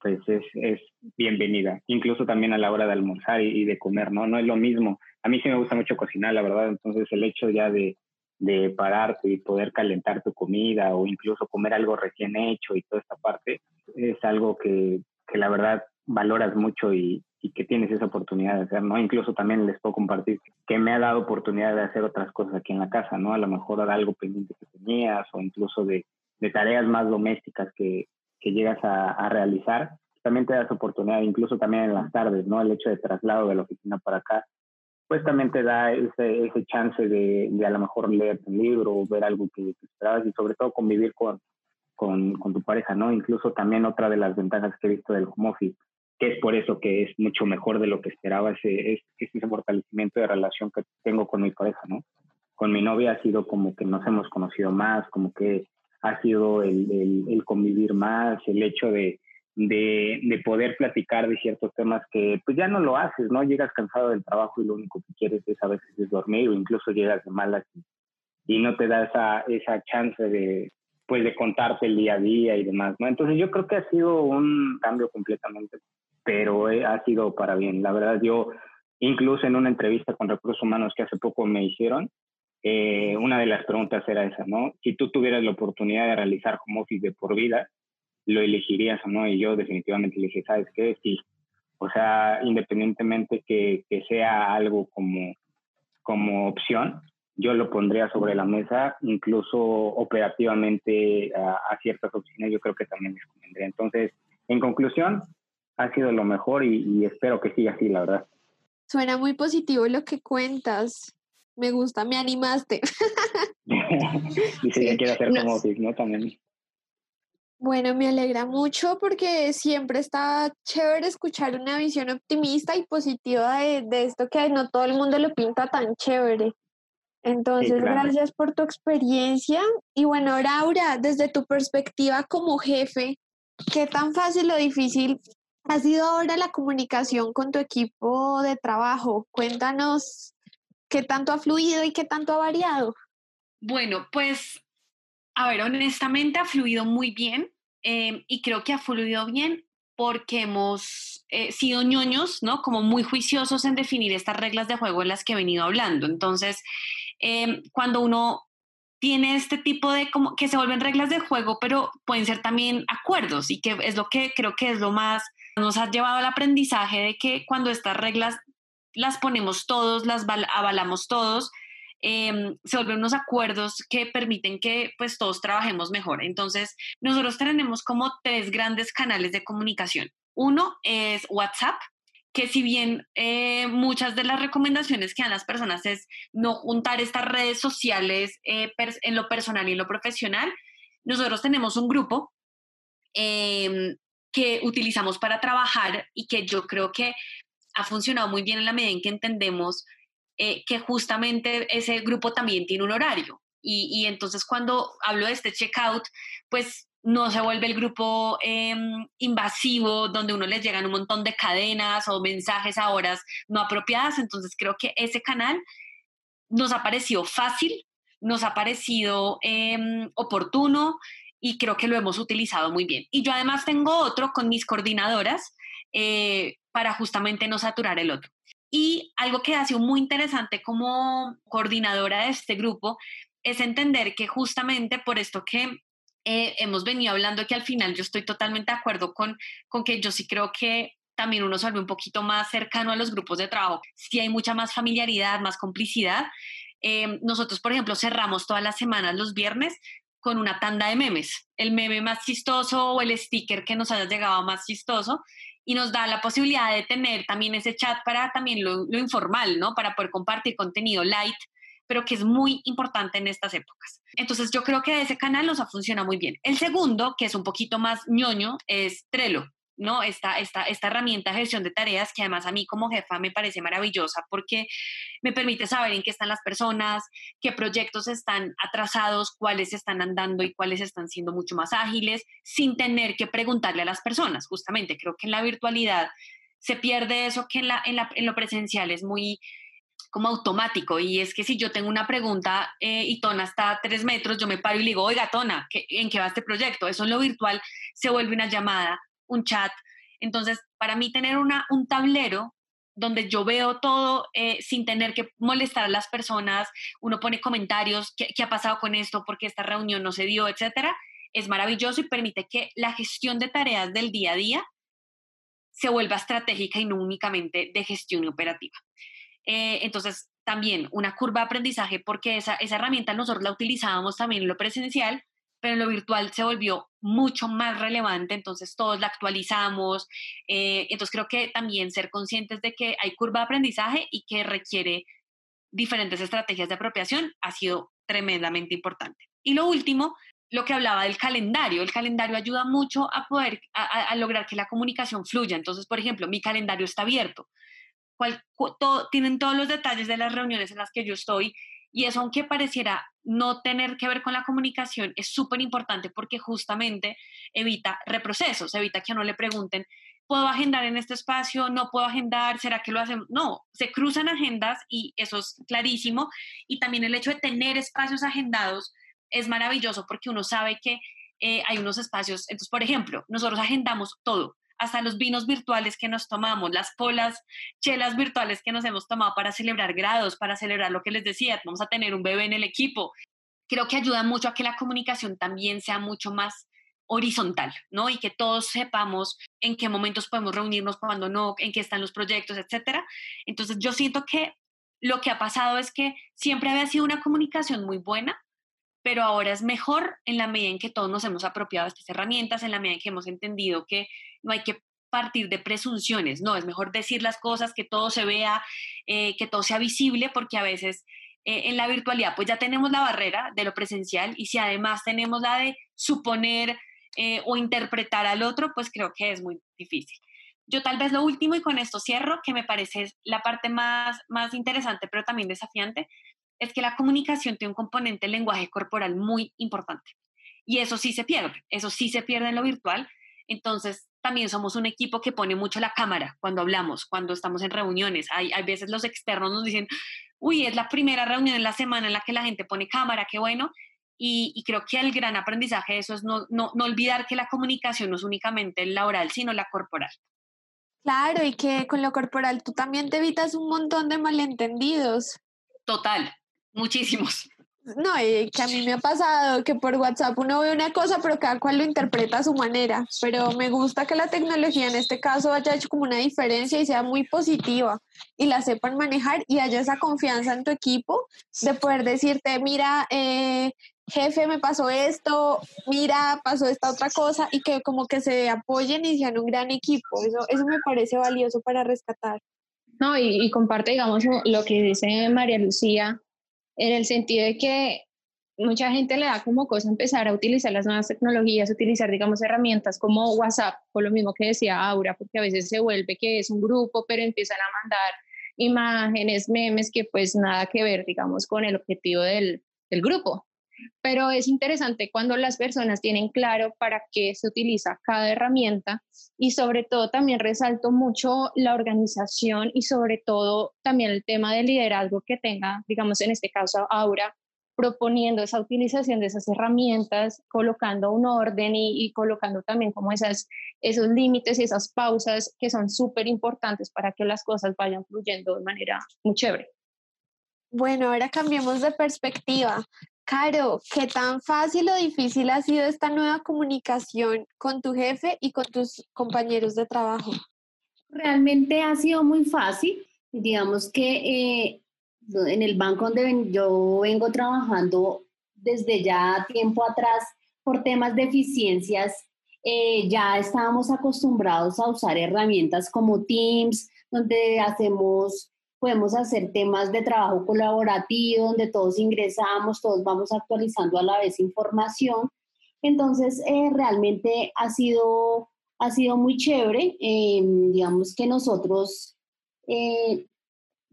pues es, es bienvenida. Incluso también a la hora de almorzar y, de comer, ¿no? No es lo mismo. A mí sí me gusta mucho cocinar, la verdad. Entonces el hecho ya de, de pararte y poder calentar tu comida o incluso comer algo recién hecho y toda esta parte es algo que, que la verdad valoras mucho y, y, que tienes esa oportunidad de hacer, ¿no? Incluso también les puedo compartir que me ha dado oportunidad de hacer otras cosas aquí en la casa, ¿no? A lo mejor algo pendiente que tenías o incluso de, de tareas más domésticas que, que llegas a, realizar, también te das oportunidad, incluso también en las tardes, ¿no? El hecho de traslado de la oficina para acá, pues también te da ese, ese chance de, de, a lo mejor leer un libro o ver algo que, esperabas y sobre todo convivir con, con, con, tu pareja, ¿no? Incluso también otra de las ventajas que he visto del home office, que es por eso que es mucho mejor de lo que esperaba, ese, es, ese fortalecimiento de relación que tengo con mi pareja, ¿no? Con mi novia ha sido como que nos hemos conocido más, como que ha sido el, el, convivir más, el hecho de, de, de, poder platicar de ciertos temas que pues ya no lo haces, ¿no? Llegas cansado del trabajo y lo único que quieres es a veces es dormir o incluso llegas de malas y, no te da esa, esa chance de pues de contarte el día a día y demás, ¿no? Entonces yo creo que ha sido un cambio completamente, pero eh, ha sido para bien. La verdad yo incluso en una entrevista con recursos humanos que hace poco me hicieron, eh, una de las preguntas era esa, ¿no? Si tú tuvieras la oportunidad de realizar home office de por vida, ¿lo elegirías o no? Y yo definitivamente le dije, ¿sabes qué? Sí. O sea, independientemente que, que sea algo como, como opción, yo lo pondría sobre la mesa, incluso operativamente a, ciertas oficinas, yo creo que también les convendría. Entonces, en conclusión, ha sido lo mejor y, y espero que siga así, la verdad. Suena muy positivo lo que cuentas. Me gusta, me animaste. Dice que quiere hacer como ¿no? También. Bueno, me alegra mucho porque siempre está chévere escuchar una visión optimista y positiva de, esto que no todo el mundo lo pinta tan chévere. Entonces, gracias por tu experiencia. Y bueno, Laura, desde tu perspectiva como jefe, ¿qué tan fácil o difícil ha sido ahora la comunicación con tu equipo de trabajo? Cuéntanos ¿Qué tanto ha fluido y qué tanto ha variado? Bueno, pues, a ver, honestamente ha fluido muy bien em, y creo que ha fluido bien porque hemos eh, sido ñoños, ¿no? Como muy juiciosos en definir estas reglas de juego en las que he venido hablando. Entonces, em, cuando uno tiene este tipo de como que se vuelven reglas de juego, pero pueden ser también acuerdos y que es lo que creo que es lo más nos ha llevado al aprendizaje de que cuando estas reglas las ponemos todos, las avalamos todos, em, se vuelven unos acuerdos que permiten que pues todos trabajemos mejor. Entonces, nosotros tenemos como tres grandes canales de comunicación. Uno es WhatsApp, que si bien eh, muchas de las recomendaciones que dan las personas es no juntar estas redes sociales eh, en lo personal y en lo profesional, nosotros tenemos un grupo em, que utilizamos para trabajar y que yo creo que ha funcionado muy bien en la medida en que entendemos eh, que justamente ese grupo también tiene un horario. Y, entonces cuando hablo de este checkout, pues no se vuelve el grupo em, invasivo donde uno les llegan un montón de cadenas o mensajes a horas no apropiadas. Entonces creo que ese canal nos ha parecido fácil, nos ha parecido em, oportuno y creo que lo hemos utilizado muy bien. Y yo además tengo otro con mis coordinadoras eh, para justamente no saturar el otro. Y algo que ha sido muy interesante como coordinadora de este grupo es entender que justamente por esto que eh, hemos venido hablando, que al final yo estoy totalmente de acuerdo con, con que yo sí creo que también uno se vuelve un poquito más cercano a los grupos de trabajo, si hay mucha más familiaridad, más complicidad. Eh, nosotros, por ejemplo, cerramos todas las semanas los viernes con una tanda de memes, el meme más chistoso o el sticker que nos haya llegado más chistoso y nos da la posibilidad de tener también ese chat para también lo, informal, ¿no? Para poder compartir contenido light, pero que es muy importante en estas épocas. Entonces yo creo que ese canal nos ha funcionado muy bien. El segundo, que es un poquito más ñoño, es Trello. ¿No? Esta, esta, esta herramienta de gestión de tareas que además a mí como jefa me parece maravillosa porque me permite saber en qué están las personas, qué proyectos están atrasados, cuáles están andando y cuáles están siendo mucho más ágiles, sin tener que preguntarle a las personas. Justamente creo que en la virtualidad se pierde eso que en, la, en, la, en lo presencial es muy como automático y es que si yo tengo una pregunta eh, y Tona está a tres metros, yo me paro y le digo, oiga Tona, ¿en qué va este proyecto? Eso en lo virtual se vuelve una llamada un chat. Entonces, para mí tener una, un tablero donde yo veo todo eh, sin tener que molestar a las personas, uno pone comentarios, ¿qué, ha pasado con esto? ¿Por qué esta reunión no se dio? Etcétera. Es maravilloso y permite que la gestión de tareas del día a día se vuelva estratégica y no únicamente de gestión operativa. Eh, entonces, también una curva de aprendizaje, porque esa, esa herramienta nosotros la utilizábamos también en lo presencial, pero en lo virtual se volvió mucho más relevante, entonces todos la actualizamos. Eh, entonces creo que también ser conscientes de que hay curva de aprendizaje y que requiere diferentes estrategias de apropiación ha sido tremendamente importante. Y lo último, lo que hablaba del calendario. El calendario ayuda mucho a poder, a, lograr que la comunicación fluya. Entonces, por ejemplo, mi calendario está abierto. tienen todos los detalles de las reuniones en las que yo estoy y eso, aunque pareciera no tener que ver con la comunicación, es súper importante porque justamente evita reprocesos, evita que a no le pregunten, ¿puedo agendar en este espacio? ¿No puedo agendar? ¿Será que lo hacen? No, se cruzan agendas y eso es clarísimo. Y también el hecho de tener espacios agendados es maravilloso porque uno sabe que eh, hay unos espacios. Entonces, por ejemplo, nosotros agendamos todo hasta los vinos virtuales que nos tomamos, las polas, chelas virtuales que nos hemos tomado para celebrar grados, para celebrar lo que les decía, vamos a tener un bebé en el equipo. Creo que ayuda mucho a que la comunicación también sea mucho más horizontal, ¿no? Y que todos sepamos en qué momentos podemos reunirnos, cuando no, en qué están los proyectos, etcétera. Entonces, yo siento que lo que ha pasado es que siempre había sido una comunicación muy buena, pero ahora es mejor en la medida en que todos nos hemos apropiado estas herramientas, en la medida en que hemos entendido que no hay que partir de presunciones, no, es mejor decir las cosas, que todo se vea, eh, que todo sea visible, porque a veces eh, en la virtualidad pues ya tenemos la barrera de lo presencial y si además tenemos la de suponer eh, o interpretar al otro, pues creo que es muy difícil. Yo tal vez lo último y con esto cierro, que me parece la parte más, más interesante, pero también desafiante, es que la comunicación tiene un componente del lenguaje corporal muy importante. Y eso sí se pierde, eso sí se pierde en lo virtual. Entonces, también somos un equipo que pone mucho la cámara cuando hablamos, cuando estamos en reuniones. Hay, hay veces los externos nos dicen, uy, es la primera reunión en la semana en la que la gente pone cámara, qué bueno. Y, creo que el gran aprendizaje de eso es no, no, no olvidar que la comunicación no es únicamente laboral, sino la corporal. Claro, y que con lo corporal tú también te evitas un montón de malentendidos. Total, muchísimos. No, y que a mí me ha pasado que por WhatsApp uno ve una cosa, pero cada cual lo interpreta a su manera. Pero me gusta que la tecnología en este caso haya hecho como una diferencia y sea muy positiva y la sepan manejar y haya esa confianza en tu equipo de poder decirte, mira, eh, jefe, me pasó esto, mira, pasó esta otra cosa y que como que se apoyen y sean un gran equipo. Eso, eso me parece valioso para rescatar. No, y, y comparte, digamos, lo que dice María Lucía en el sentido de que mucha gente le da como cosa empezar a utilizar las nuevas tecnologías, utilizar, digamos, herramientas como WhatsApp, por lo mismo que decía Aura, porque a veces se vuelve que es un grupo, pero empiezan a mandar imágenes, memes que pues nada que ver, digamos, con el objetivo del, del grupo. Pero es interesante cuando las personas tienen claro para qué se utiliza cada herramienta y sobre todo también resalto mucho la organización y sobre todo también el tema de liderazgo que tenga, digamos en este caso Aura, proponiendo esa utilización de esas herramientas, colocando un orden y, colocando también como esas, esos límites y esas pausas que son súper importantes para que las cosas vayan fluyendo de manera muy chévere. Bueno, ahora cambiemos de perspectiva. Caro, ¿qué tan fácil o difícil ha sido esta nueva comunicación con tu jefe y con tus compañeros de trabajo? Realmente ha sido muy fácil. Digamos que eh, en el banco donde yo vengo trabajando desde ya tiempo atrás por temas de eficiencias, eh, ya estábamos acostumbrados a usar herramientas como Teams, donde hacemos podemos hacer temas de trabajo colaborativo, donde todos ingresamos, todos vamos actualizando a la vez información. Entonces, eh, realmente ha sido, ha sido muy chévere. Em, digamos que nosotros eh,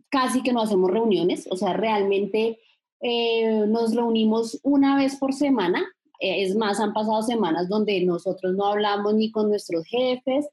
casi que no hacemos reuniones, o sea, realmente eh, nos reunimos una vez por semana. es más, han pasado semanas donde nosotros no hablamos ni con nuestros jefes,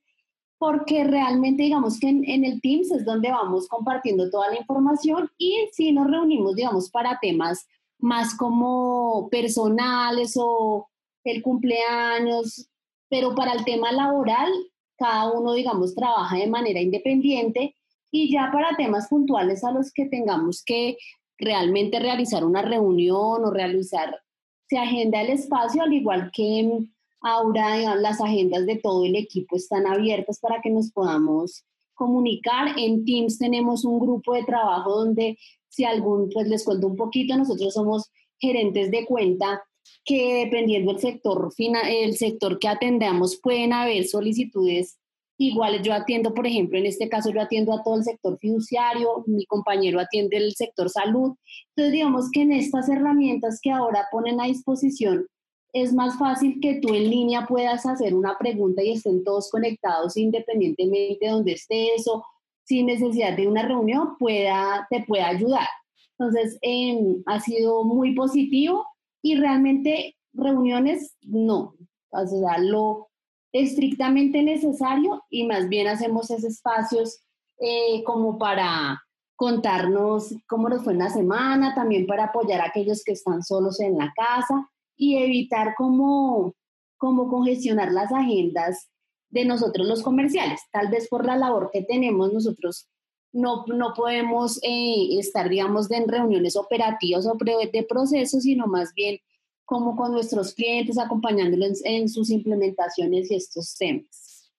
porque realmente digamos que en, el Teams es donde vamos compartiendo toda la información y sí nos reunimos, digamos, para temas más como personales o el cumpleaños, pero para el tema laboral, cada uno, digamos, trabaja de manera independiente y ya para temas puntuales a los que tengamos que realmente realizar una reunión o realizar, se agenda el espacio, al igual que Ahora las agendas de todo el equipo están abiertas para que nos podamos comunicar. En Teams tenemos un grupo de trabajo donde si algún, pues les cuento un poquito, nosotros somos gerentes de cuenta que dependiendo del sector, el sector que atendamos pueden haber solicitudes iguales. Yo atiendo, por ejemplo, en este caso yo atiendo a todo el sector fiduciario, mi compañero atiende el sector salud. Entonces, digamos que en estas herramientas que ahora ponen a disposición es más fácil que tú en línea puedas hacer una pregunta y estén todos conectados independientemente de donde estés o sin necesidad de una reunión pueda, te pueda ayudar. Entonces, em, ha sido muy positivo y realmente reuniones no, o sea, lo estrictamente necesario y más bien hacemos esos espacios eh, como para contarnos cómo nos fue en la semana, también para apoyar a aquellos que están solos en la casa y evitar como, como congestionar las agendas de nosotros los comerciales. Tal vez por la labor que tenemos nosotros no, no podemos eh, estar, digamos, en reuniones operativas o de procesos, sino más bien como con nuestros clientes, acompañándolos en, sus implementaciones y estos temas.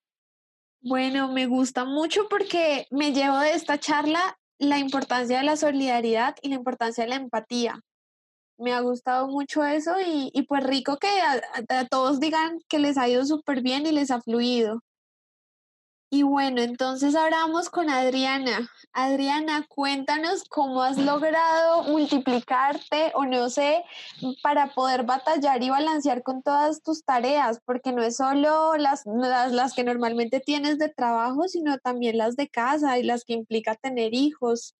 Bueno, me gusta mucho porque me llevo de esta charla la importancia de la solidaridad y la importancia de la empatía. Me ha gustado mucho eso y, y pues rico que a, todos digan que les ha ido súper bien y les ha fluido. Y bueno, entonces ahora vamos con Adriana. Adriana, cuéntanos cómo has logrado multiplicarte o no sé, para poder batallar y balancear con todas tus tareas, porque no es solo las, las, las que normalmente tienes de trabajo, sino también las de casa y las que implica tener hijos.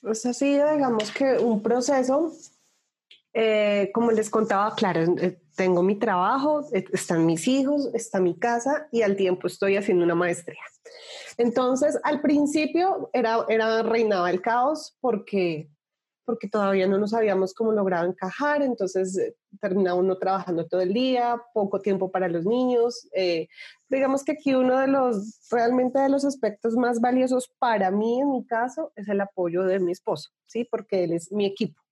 Pues ha sido, digamos que un proceso, eh, como les contaba, claro, eh, tengo mi trabajo, eh, están mis hijos, está mi casa y al tiempo estoy haciendo una maestría. Entonces, al principio era, reinaba el caos porque, porque todavía no nos habíamos como logrado encajar, entonces terminaba uno trabajando todo el día, poco tiempo para los niños. Digamos que aquí uno de los, realmente de los aspectos más valiosos para mí, en mi caso, es el apoyo de mi esposo, ¿sí? Porque él es mi equipo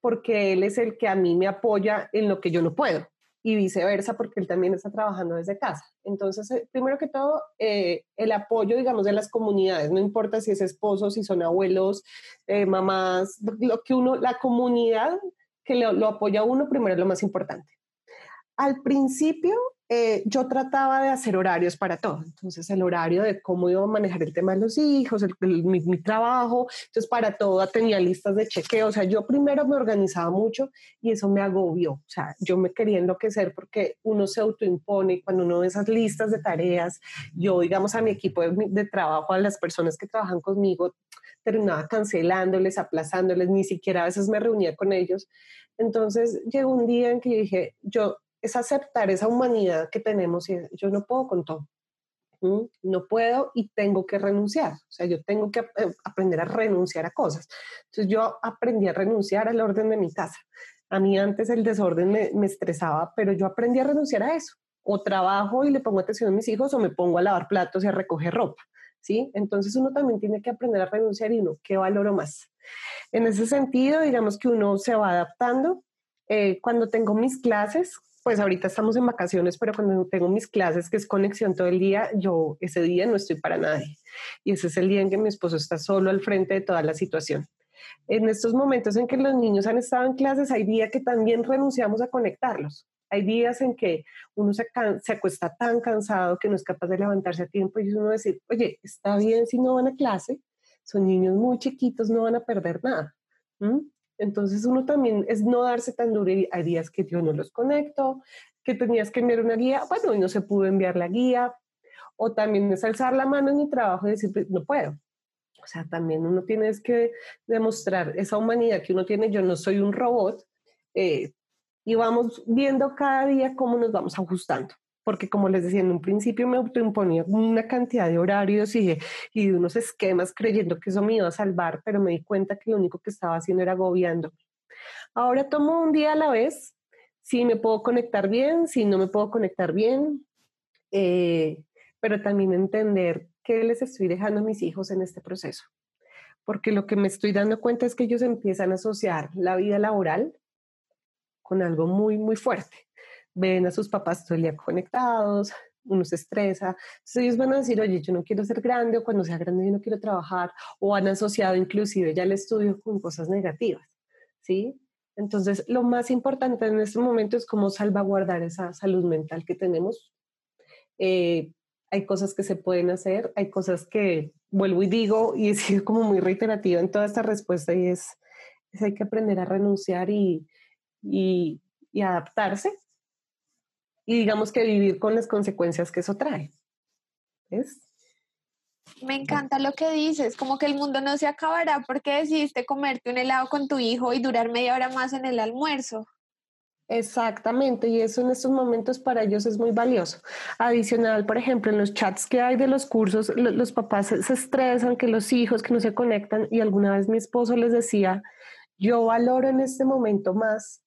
porque él es el que a mí me apoya en lo que yo no puedo y viceversa porque él también está trabajando desde casa. Entonces, eh, primero que todo, eh, el apoyo, digamos, de las comunidades, no importa si es esposo, si son abuelos, eh, mamás, lo que uno, la comunidad que lo, lo apoya a uno, primero es lo más importante. Al principio, eh, yo trataba de hacer horarios para todo. Entonces, el horario de cómo iba a manejar el tema de los hijos, mi, trabajo. Entonces, para todo tenía listas de chequeo. O sea, yo primero me organizaba mucho y eso me agobió. O sea, yo me quería enloquecer porque uno se autoimpone cuando uno ve esas listas de tareas. Yo, digamos, a mi equipo de, de trabajo, a las personas que trabajan conmigo, terminaba cancelándoles, aplazándoles, ni siquiera a veces me reunía con ellos. Entonces llegó un día en que yo dije, yo es aceptar esa humanidad que tenemos y yo no puedo con todo. No puedo y tengo que renunciar. O sea, yo tengo que eh, aprender a renunciar a cosas. Entonces yo aprendí a renunciar al orden de mi casa. A mí antes el desorden me, me estresaba, pero yo aprendí a renunciar a eso. O trabajo y le pongo atención a mis hijos o me pongo a lavar platos y a recoger ropa. ¿sí? Entonces uno también tiene que aprender a renunciar y uno, ¿qué valoro más? En ese sentido, digamos que uno se va adaptando. Eh, cuando tengo mis clases, pues ahorita estamos en vacaciones, pero cuando tengo mis clases, que es conexión todo el día, yo ese día no estoy para nadie. Y ese es el día en que mi esposo está solo al frente de toda la situación. En estos momentos en que los niños han estado en clases, hay días que también renunciamos a conectarlos. Hay días en que uno se, acuesta tan cansado que no es capaz de levantarse a tiempo y uno decir, oye, está bien si no van a clase, son niños muy chiquitos, no van a perder nada. Entonces uno también es no darse tan duro y hay días que yo no los conecto, que tenías que enviar una guía, bueno, y no se pudo enviar la guía, o también es alzar la mano en mi trabajo y decir, pues, no puedo. O sea, también uno tiene que demostrar esa humanidad que uno tiene, yo no soy un robot, eh, y vamos viendo cada día cómo nos vamos ajustando porque como les decía en un principio me autoimponía una cantidad de horarios y de, unos esquemas creyendo que eso me iba a salvar, pero me di cuenta que lo único que estaba haciendo era agobiando. Ahora tomo un día a la vez, si me puedo conectar bien, si no me puedo conectar bien, eh, pero también entender qué les estoy dejando a mis hijos en este proceso. Porque lo que me estoy dando cuenta es que ellos empiezan a asociar la vida laboral con algo muy, muy fuerte ven a sus papás todo el día conectados, uno se estresa. Entonces ellos van a decir, oye, yo no quiero ser grande o cuando sea grande yo no quiero trabajar o han asociado inclusive ya el estudio con cosas negativas, ¿sí? Entonces lo más importante en este momento es cómo salvaguardar esa salud mental que tenemos. Eh, hay cosas que se pueden hacer, hay cosas que vuelvo y digo y he sido como muy reiterativa en toda esta respuesta y es, es hay que aprender a renunciar y, y, y adaptarse y digamos que vivir con las consecuencias que eso trae. ¿Ves? Me encanta lo que dices, como que el mundo no se acabará porque decidiste comerte un helado con tu hijo y durar media hora más en el almuerzo. Exactamente, y eso en estos momentos para ellos es muy valioso. Adicional, por ejemplo, en los chats que hay de los cursos, los papás se estresan, que los hijos que no se conectan, y alguna vez mi esposo les decía, yo valoro en este momento más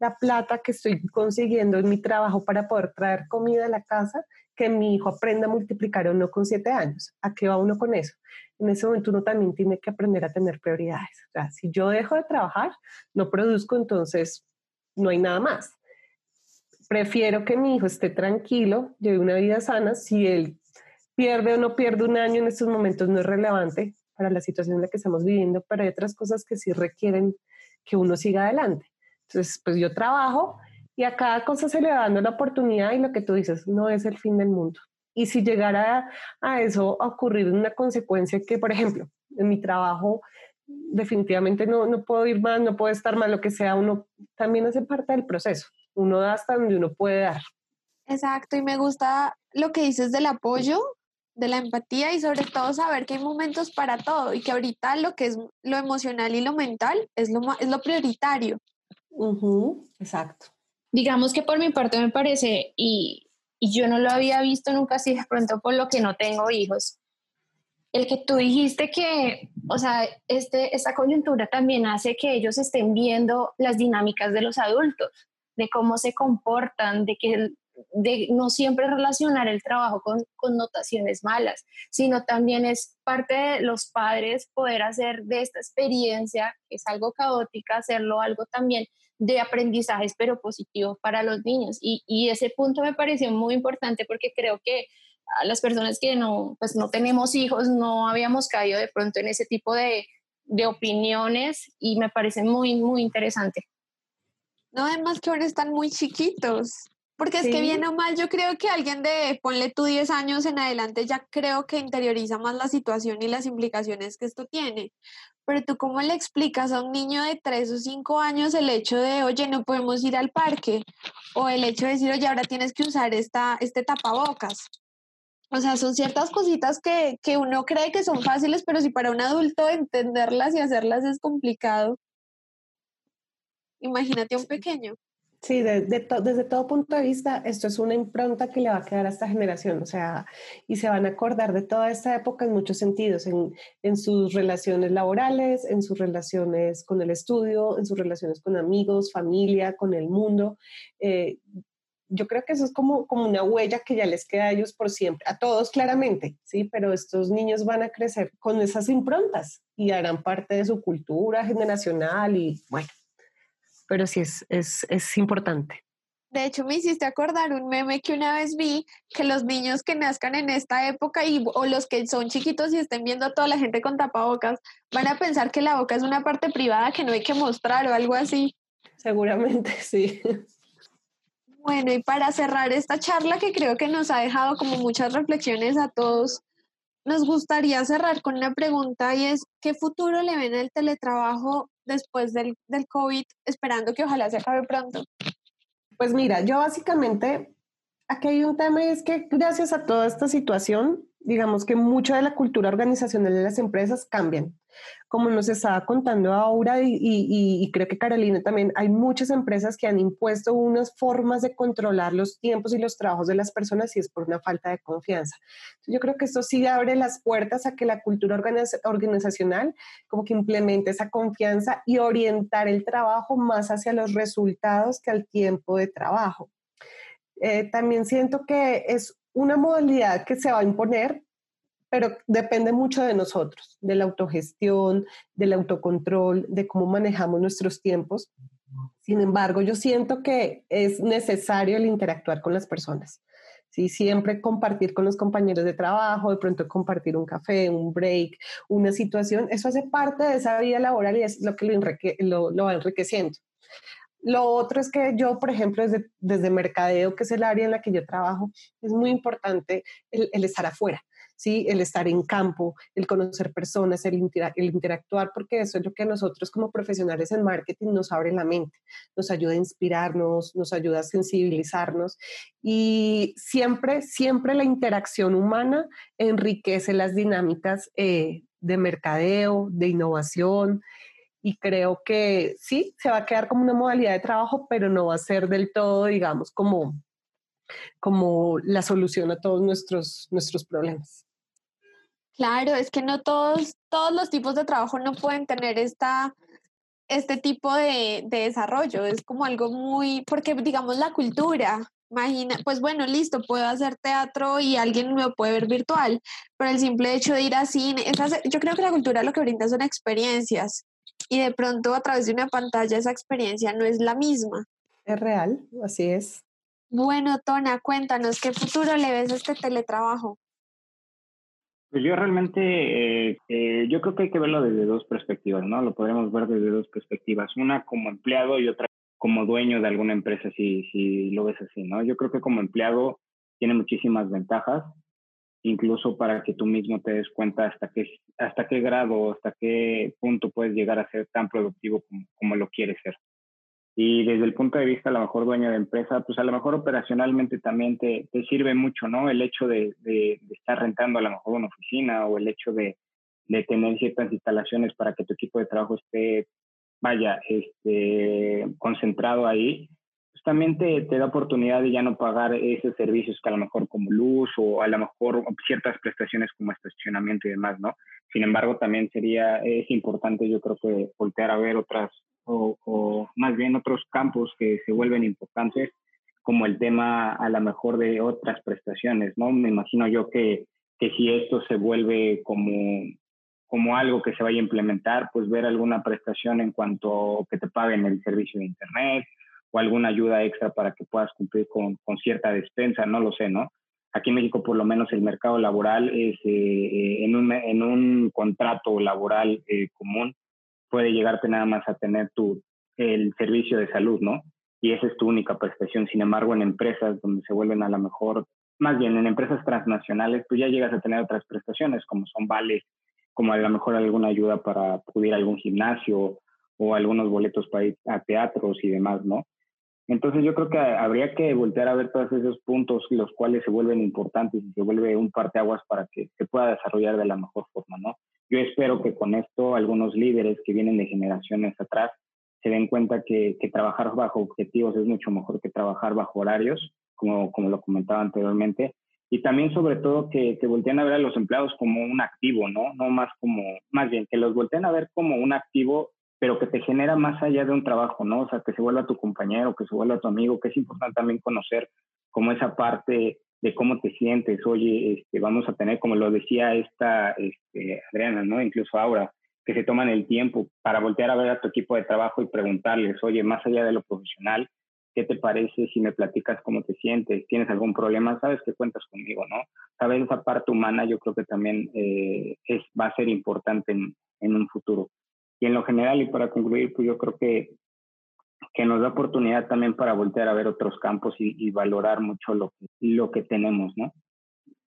la plata que estoy consiguiendo en mi trabajo para poder traer comida a la casa, que mi hijo aprenda a multiplicar o no con siete años. ¿A qué va uno con eso? En ese momento uno también tiene que aprender a tener prioridades. O si yo dejo de trabajar, no produzco, entonces no hay nada más. Prefiero que mi hijo esté tranquilo, lleve una vida sana. Si él pierde o no pierde un año en estos momentos no es relevante para la situación en la que estamos viviendo, pero hay otras cosas que sí requieren que uno siga adelante. Entonces, pues yo trabajo y a cada cosa se le va dando la oportunidad y lo que tú dices no es el fin del mundo. Y si llegara a eso a ocurrir una consecuencia que, por ejemplo, en mi trabajo definitivamente no, no puedo ir más, no puedo estar más, lo que sea, uno también hace parte del proceso. Uno da hasta donde uno puede dar. Exacto, y me gusta lo que dices del apoyo, de la empatía y sobre todo saber que hay momentos para todo y que ahorita lo que es lo emocional y lo mental es lo, es lo prioritario. Exacto. Digamos que por mi parte me parece, y, y yo no lo había visto nunca así de pronto por lo que no tengo hijos, el que tú dijiste que, o sea, este, esta coyuntura también hace que ellos estén viendo las dinámicas de los adultos, de cómo se comportan, de que de no siempre relacionar el trabajo con connotaciones malas, sino también es parte de los padres poder hacer de esta experiencia, que es algo caótica, hacerlo algo también de aprendizajes, pero positivos para los niños. Y, y ese punto me pareció muy importante porque creo que a las personas que no, pues no tenemos hijos, no habíamos caído de pronto en ese tipo de, de opiniones y me parece muy, muy interesante. No, además que ahora están muy chiquitos. Porque es que bien o mal, yo creo que alguien de, ponle tú 10 años en adelante, ya creo que interioriza más la situación y las implicaciones que esto tiene. Pero tú, ¿cómo le explicas a un niño de 3 o 5 años el hecho de, oye, no podemos ir al parque? O el hecho de decir, oye, ahora tienes que usar esta, este tapabocas. O sea, son ciertas cositas que, que uno cree que son fáciles, pero si para un adulto entenderlas y hacerlas es complicado, imagínate a un pequeño. Sí, desde todo punto de vista, esto es una impronta que le va a quedar a esta generación, o sea, y se van a acordar de toda esta época en muchos sentidos, en, en sus relaciones laborales, en sus relaciones con el estudio, en sus relaciones con amigos, familia, con el mundo. Eh, yo creo que eso es como, como una huella que ya les queda a ellos por siempre, a todos claramente, ¿sí? Pero estos niños van a crecer con esas improntas y harán parte de su cultura generacional y bueno pero sí es, es, es importante. De hecho, me hiciste acordar un meme que una vez vi, que los niños que nazcan en esta época y, o los que son chiquitos y estén viendo a toda la gente con tapabocas, van a pensar que la boca es una parte privada que no hay que mostrar o algo así. Seguramente, sí. Bueno, y para cerrar esta charla que creo que nos ha dejado como muchas reflexiones a todos, nos gustaría cerrar con una pregunta y es, ¿qué futuro le ven al teletrabajo después del, del COVID, esperando que ojalá se acabe pronto? Pues mira, yo básicamente, aquí hay un tema y es que gracias a toda esta situación, digamos que mucha de la cultura organizacional de las empresas cambian. Como nos estaba contando Aura y, y, creo que Carolina también, hay muchas empresas que han impuesto unas formas de controlar los tiempos y los trabajos de las personas y es por una falta de confianza. Yo creo que esto sí abre las puertas a que la cultura organizacional como que implemente esa confianza y orientar el trabajo más hacia los resultados que al tiempo de trabajo. Eh, también siento que es una modalidad que se va a imponer, pero depende mucho de nosotros, de la autogestión, del autocontrol, de cómo manejamos nuestros tiempos. Sin embargo, yo siento que es necesario el interactuar con las personas. ¿sí? Siempre compartir con los compañeros de trabajo, de pronto compartir un café, un break, una situación, eso hace parte de esa vida laboral y es lo que lo, lo va enriqueciendo. Lo otro es que yo, por ejemplo, desde, desde mercadeo, que es el área en la que yo trabajo, es muy importante el, estar afuera, ¿sí? el estar en campo, el conocer personas, el, interactuar, porque eso es lo que nosotros como profesionales en marketing nos abre la mente, nos ayuda a inspirarnos, nos ayuda a sensibilizarnos y siempre, siempre la interacción humana enriquece las dinámicas eh, de mercadeo, de innovación y creo que sí, se va a quedar como una modalidad de trabajo, pero no va a ser del todo, digamos, como, como la solución a todos nuestros, nuestros problemas. Claro, es que no todos, todos los tipos de trabajo no pueden tener esta, este tipo de, de desarrollo. Es como algo muy, porque digamos la cultura, Imagina, pues bueno, listo, puedo hacer teatro y alguien me puede ver virtual, pero el simple hecho de ir a cine, yo creo que la cultura lo que brinda son experiencias y de pronto a través de una pantalla esa experiencia no es la misma. Es real, así es. Bueno, Tona, cuéntanos, ¿qué futuro le ves a este teletrabajo? Pues yo realmente, eh, eh, yo creo que hay que verlo desde dos perspectivas, ¿no? Lo podemos ver desde dos perspectivas, una como empleado y otra como dueño de alguna empresa, si, si lo ves así, ¿no? Yo creo que como empleado tiene muchísimas ventajas, incluso para que tú mismo te des cuenta hasta qué, hasta qué grado, hasta qué punto puedes llegar a ser tan productivo como, como lo quieres ser. Y desde el punto de vista, a lo mejor dueño de empresa, pues a lo mejor operacionalmente también te, te sirve mucho, ¿no? El hecho de, de, de, estar rentando a lo mejor una oficina o el hecho de, de tener ciertas instalaciones para que tu equipo de trabajo esté vaya, este, concentrado ahí, pues también te, te, da oportunidad de ya no pagar esos servicios que a lo mejor como luz o a lo mejor ciertas prestaciones como estacionamiento y demás, ¿no? Sin embargo, también sería, es importante yo creo que voltear a ver otras, o, o más bien otros campos que se vuelven importantes, como el tema a lo mejor de otras prestaciones, ¿no? Me imagino yo que, que si esto se vuelve como como algo que se vaya a implementar, pues ver alguna prestación en cuanto que te paguen el servicio de Internet o alguna ayuda extra para que puedas cumplir con, con cierta despensa, no lo sé, ¿no? Aquí en México por lo menos el mercado laboral es eh, eh, en, un, en un contrato laboral eh, común puede llegarte nada más a tener tu, el servicio de salud, ¿no? Y esa es tu única prestación. Sin embargo, en empresas donde se vuelven a lo mejor, más bien en empresas transnacionales, tú ya llegas a tener otras prestaciones como son vales como a lo mejor alguna ayuda para acudir a algún gimnasio o algunos boletos para ir a teatros y demás, ¿no? Entonces yo creo que habría que voltear a ver todos esos puntos los cuales se vuelven importantes y se vuelve un parteaguas para que se pueda desarrollar de la mejor forma, ¿no? Yo espero que con esto algunos líderes que vienen de generaciones atrás se den cuenta que, trabajar bajo objetivos es mucho mejor que trabajar bajo horarios, como, como lo comentaba anteriormente, y también sobre todo que, que a ver a los empleados como un activo, ¿no? No más como, más bien, que los volteen a ver como un activo, pero que te genera más allá de un trabajo, ¿no? O sea, que se vuelva tu compañero, que se vuelva tu amigo, que es importante también conocer como esa parte de cómo te sientes, oye, este, vamos a tener, como lo decía esta este, Adriana, ¿no? Incluso ahora, que se toman el tiempo para voltear a ver a tu equipo de trabajo y preguntarles, oye, más allá de lo profesional, ¿qué te parece si me platicas cómo te sientes? ¿Tienes algún problema? Sabes que cuentas conmigo, ¿no? Sabes, esa parte humana yo creo que también eh, es, va a ser importante en, en, un futuro. Y en lo general, y para concluir, pues yo creo que, que nos da oportunidad también para voltear a ver otros campos y, y valorar mucho lo, lo que tenemos, ¿no?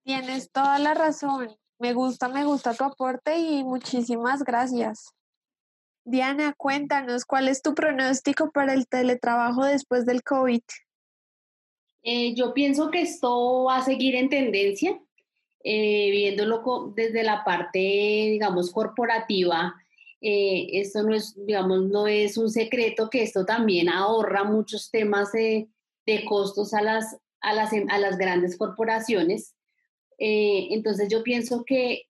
Tienes toda la razón. Me gusta, me gusta tu aporte y muchísimas gracias. Diana, cuéntanos, ¿cuál es tu pronóstico para el teletrabajo después del COVID? Eh, yo pienso que esto va a seguir en tendencia, eh, viéndolo desde la parte, digamos, corporativa. Eh, esto no es, digamos, no es un secreto que esto también ahorra muchos temas de, de costos a las, a, las, a las grandes corporaciones. entonces yo pienso que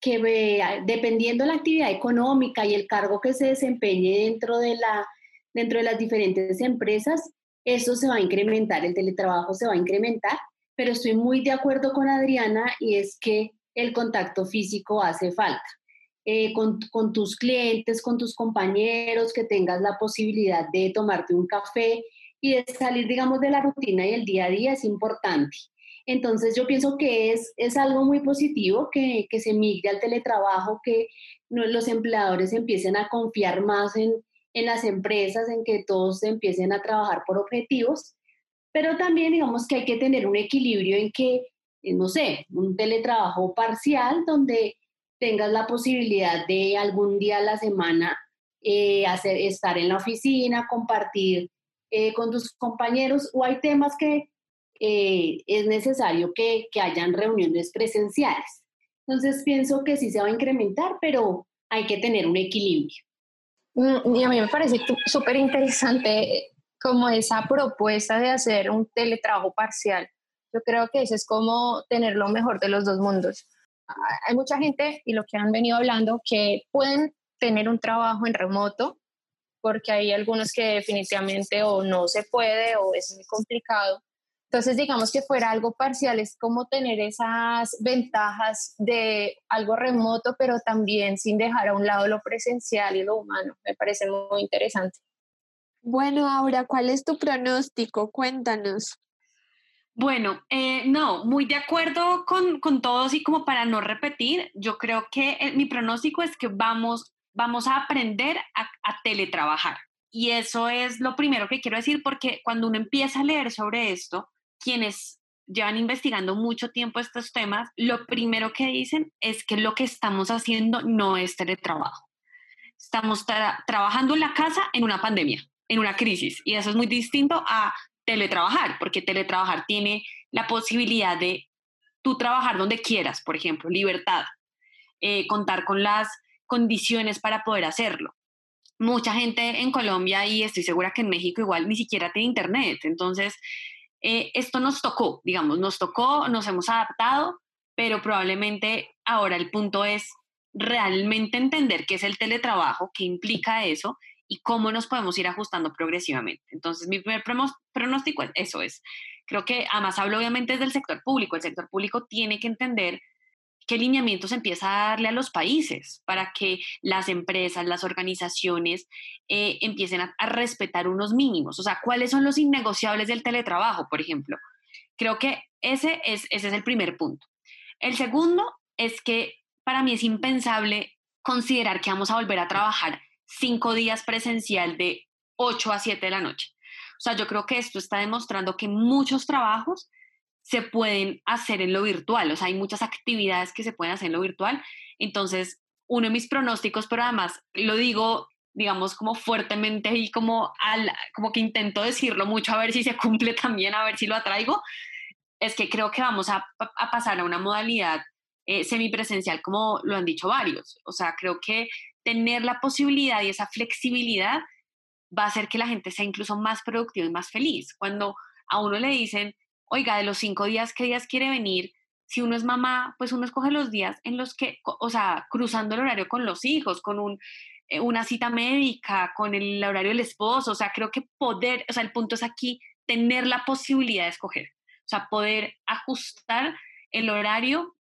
que dependiendo de la actividad económica y el cargo que se desempeñe dentro de, la, dentro de las diferentes empresas, eso se va a incrementar, el teletrabajo se va a incrementar, pero estoy muy de acuerdo con Adriana y es que el contacto físico hace falta. Eh, con, tus clientes, con tus compañeros, que tengas la posibilidad de tomarte un café y de salir, digamos, de la rutina y el día a día es importante. Entonces yo pienso que es, es algo muy positivo que, que se migre al teletrabajo, que los empleadores empiecen a confiar más en, en las empresas, en que todos empiecen a trabajar por objetivos, pero también digamos que hay que tener un equilibrio en que, eh, no sé, un teletrabajo parcial donde tengas la posibilidad de algún día a la semana eh, hacer, estar en la oficina, compartir eh, con tus compañeros, o hay temas que eh, es necesario que, que hayan reuniones presenciales. Entonces pienso que sí se va a incrementar, pero hay que tener un equilibrio. Mm, y a mí me parece súper interesante como esa propuesta de hacer un teletrabajo parcial. Yo creo que eso es como tener lo mejor de los dos mundos. Hay mucha gente, y lo que han venido hablando, que pueden tener un trabajo en remoto, porque hay algunos que definitivamente o no se puede o es muy complicado. Entonces, digamos que fuera algo parcial, es como tener esas ventajas de algo remoto, pero también sin dejar a un lado lo presencial y lo humano. Me parece muy interesante. Bueno, ahora, ¿cuál es tu pronóstico? Cuéntanos. Bueno, eh, no, muy de acuerdo con, con, todos y como para no repetir, yo creo que eh, mi pronóstico es que vamos, vamos a aprender a, a teletrabajar. Y eso es lo primero que quiero decir porque cuando uno empieza a leer sobre esto, quienes llevan investigando mucho tiempo estos temas, lo primero que dicen es que lo que estamos haciendo no es teletrabajo. Estamos trabajando en la casa en una pandemia, en una crisis, y eso es muy distinto a teletrabajar, porque teletrabajar tiene la posibilidad de tú trabajar donde quieras, por ejemplo, libertad, eh, contar con las condiciones para poder hacerlo. Mucha gente en Colombia y estoy segura que en México igual ni siquiera tiene internet, entonces eh, esto nos tocó, digamos, nos tocó, nos hemos adaptado, pero probablemente ahora el punto es realmente entender qué es el teletrabajo, qué implica eso y cómo nos podemos ir ajustando progresivamente. Entonces, mi primer pronóstico es eso es. Creo que además hablo obviamente del sector público. El sector público tiene que entender qué lineamientos empieza a darle a los países para que las empresas, las organizaciones eh, empiecen a, respetar unos mínimos. O sea, ¿cuáles son los innegociables del teletrabajo, por ejemplo? Creo que ese es, ese es el primer punto. El segundo es que para mí es impensable considerar que vamos a volver a trabajar cinco días presencial de 8 a 7 de la noche. O sea, yo creo que esto está demostrando que muchos trabajos se pueden hacer en lo virtual, o sea, hay muchas actividades que se pueden hacer en lo virtual. Entonces, uno de mis pronósticos, pero además lo digo, digamos, como fuertemente y como, al, como que intento decirlo mucho a ver si se cumple también, a ver si lo atraigo, es que creo que vamos a, a pasar a una modalidad eh, semipresencial, como lo han dicho varios. O sea, creo que tener la posibilidad y esa flexibilidad va a hacer que la gente sea incluso más productiva y más feliz. Cuando a uno le dicen, oiga, de los cinco días, ¿qué días quiere venir? Si uno es mamá, pues uno escoge los días en los que, o sea, cruzando el horario con los hijos, con un, eh, una cita médica, con el horario del esposo, o sea, creo que poder, o sea, el punto es aquí tener la posibilidad de escoger, o sea, poder ajustar el horario,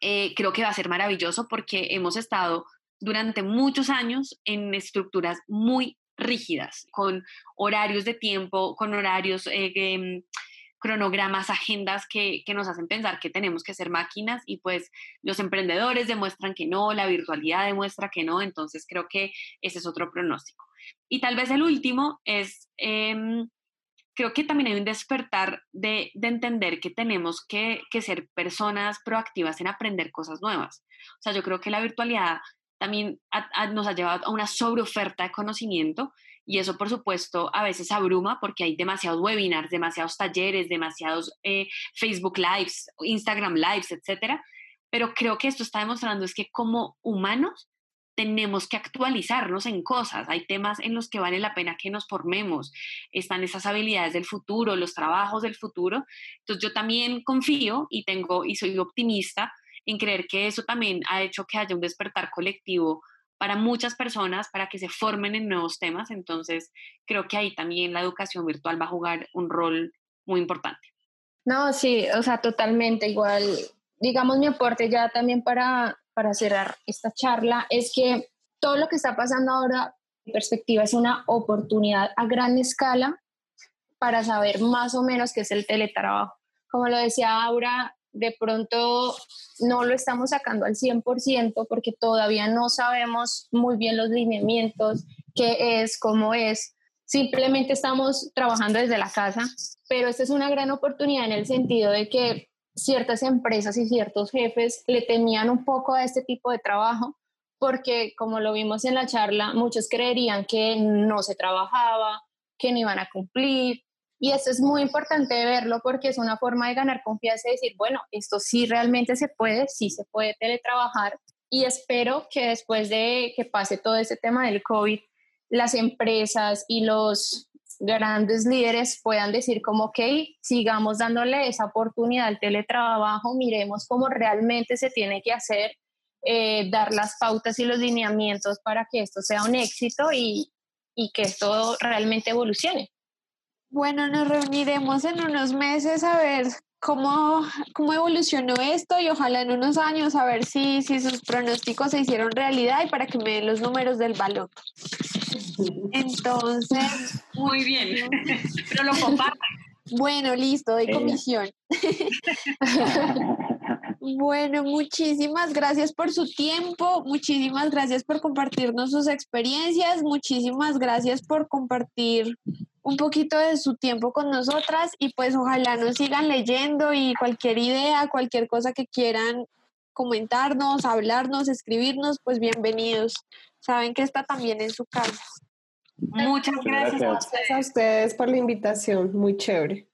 eh, creo que va a ser maravilloso porque hemos estado durante muchos años en estructuras muy rígidas, con horarios de tiempo, con horarios eh, em, cronogramas, agendas que, nos hacen pensar que tenemos que ser máquinas y pues los emprendedores demuestran que no, la virtualidad demuestra que no, entonces creo que ese es otro pronóstico. Y tal vez el último es, em, creo que también hay un despertar de, entender que tenemos que, ser personas proactivas en aprender cosas nuevas. O sea, yo creo que la virtualidad también nos ha llevado a una sobreoferta de conocimiento y eso, por supuesto, a veces abruma porque hay demasiados webinars, demasiados talleres, demasiados eh, Facebook Lives, Instagram Lives, etcétera. Pero creo que esto está demostrando es que como humanos tenemos que actualizarnos en cosas. Hay temas en los que vale la pena que nos formemos. Están esas habilidades del futuro, los trabajos del futuro. Entonces yo también confío y tengo y soy optimista en creer que eso también ha hecho que haya un despertar colectivo para muchas personas, para que se formen en nuevos temas. Entonces, creo que ahí también la educación virtual va a jugar un rol muy importante. No, sí, o sea, totalmente igual. Digamos, mi aporte ya también para, para cerrar esta charla es que todo lo que está pasando ahora, en perspectiva, es una oportunidad a gran escala para saber más o menos qué es el teletrabajo. Como lo decía Aura, de pronto no lo estamos sacando al 100% porque todavía no sabemos muy bien los lineamientos, qué es, cómo es. Simplemente estamos trabajando desde la casa, pero esta es una gran oportunidad en el sentido de que ciertas empresas y ciertos jefes le temían un poco a este tipo de trabajo porque, como lo vimos en la charla, muchos creerían que no se trabajaba, que no iban a cumplir, y esto es muy importante verlo porque es una forma de ganar confianza y decir, bueno, esto sí realmente se puede, sí se puede teletrabajar. Y espero que después de que pase todo este tema del COVID, las empresas y los grandes líderes puedan decir como, ok, sigamos dándole esa oportunidad al teletrabajo, miremos cómo realmente se tiene que hacer, eh, dar las pautas y los lineamientos para que esto sea un éxito y, y que esto realmente evolucione. Bueno, nos reuniremos en unos meses a ver cómo, cómo evolucionó esto y ojalá en unos años a ver si, si sus pronósticos se hicieron realidad y para que me den los números del balón. Entonces. Muy bien, pero lo compartan. Bueno, listo, de comisión. bueno, muchísimas gracias por su tiempo, muchísimas gracias por compartirnos sus experiencias, muchísimas gracias por compartir un poquito de su tiempo con nosotras y pues ojalá nos sigan leyendo y cualquier idea, cualquier cosa que quieran comentarnos, hablarnos, escribirnos, pues bienvenidos. Saben que está también en su casa. Muchas gracias. Gracias a ustedes por la invitación, muy chévere.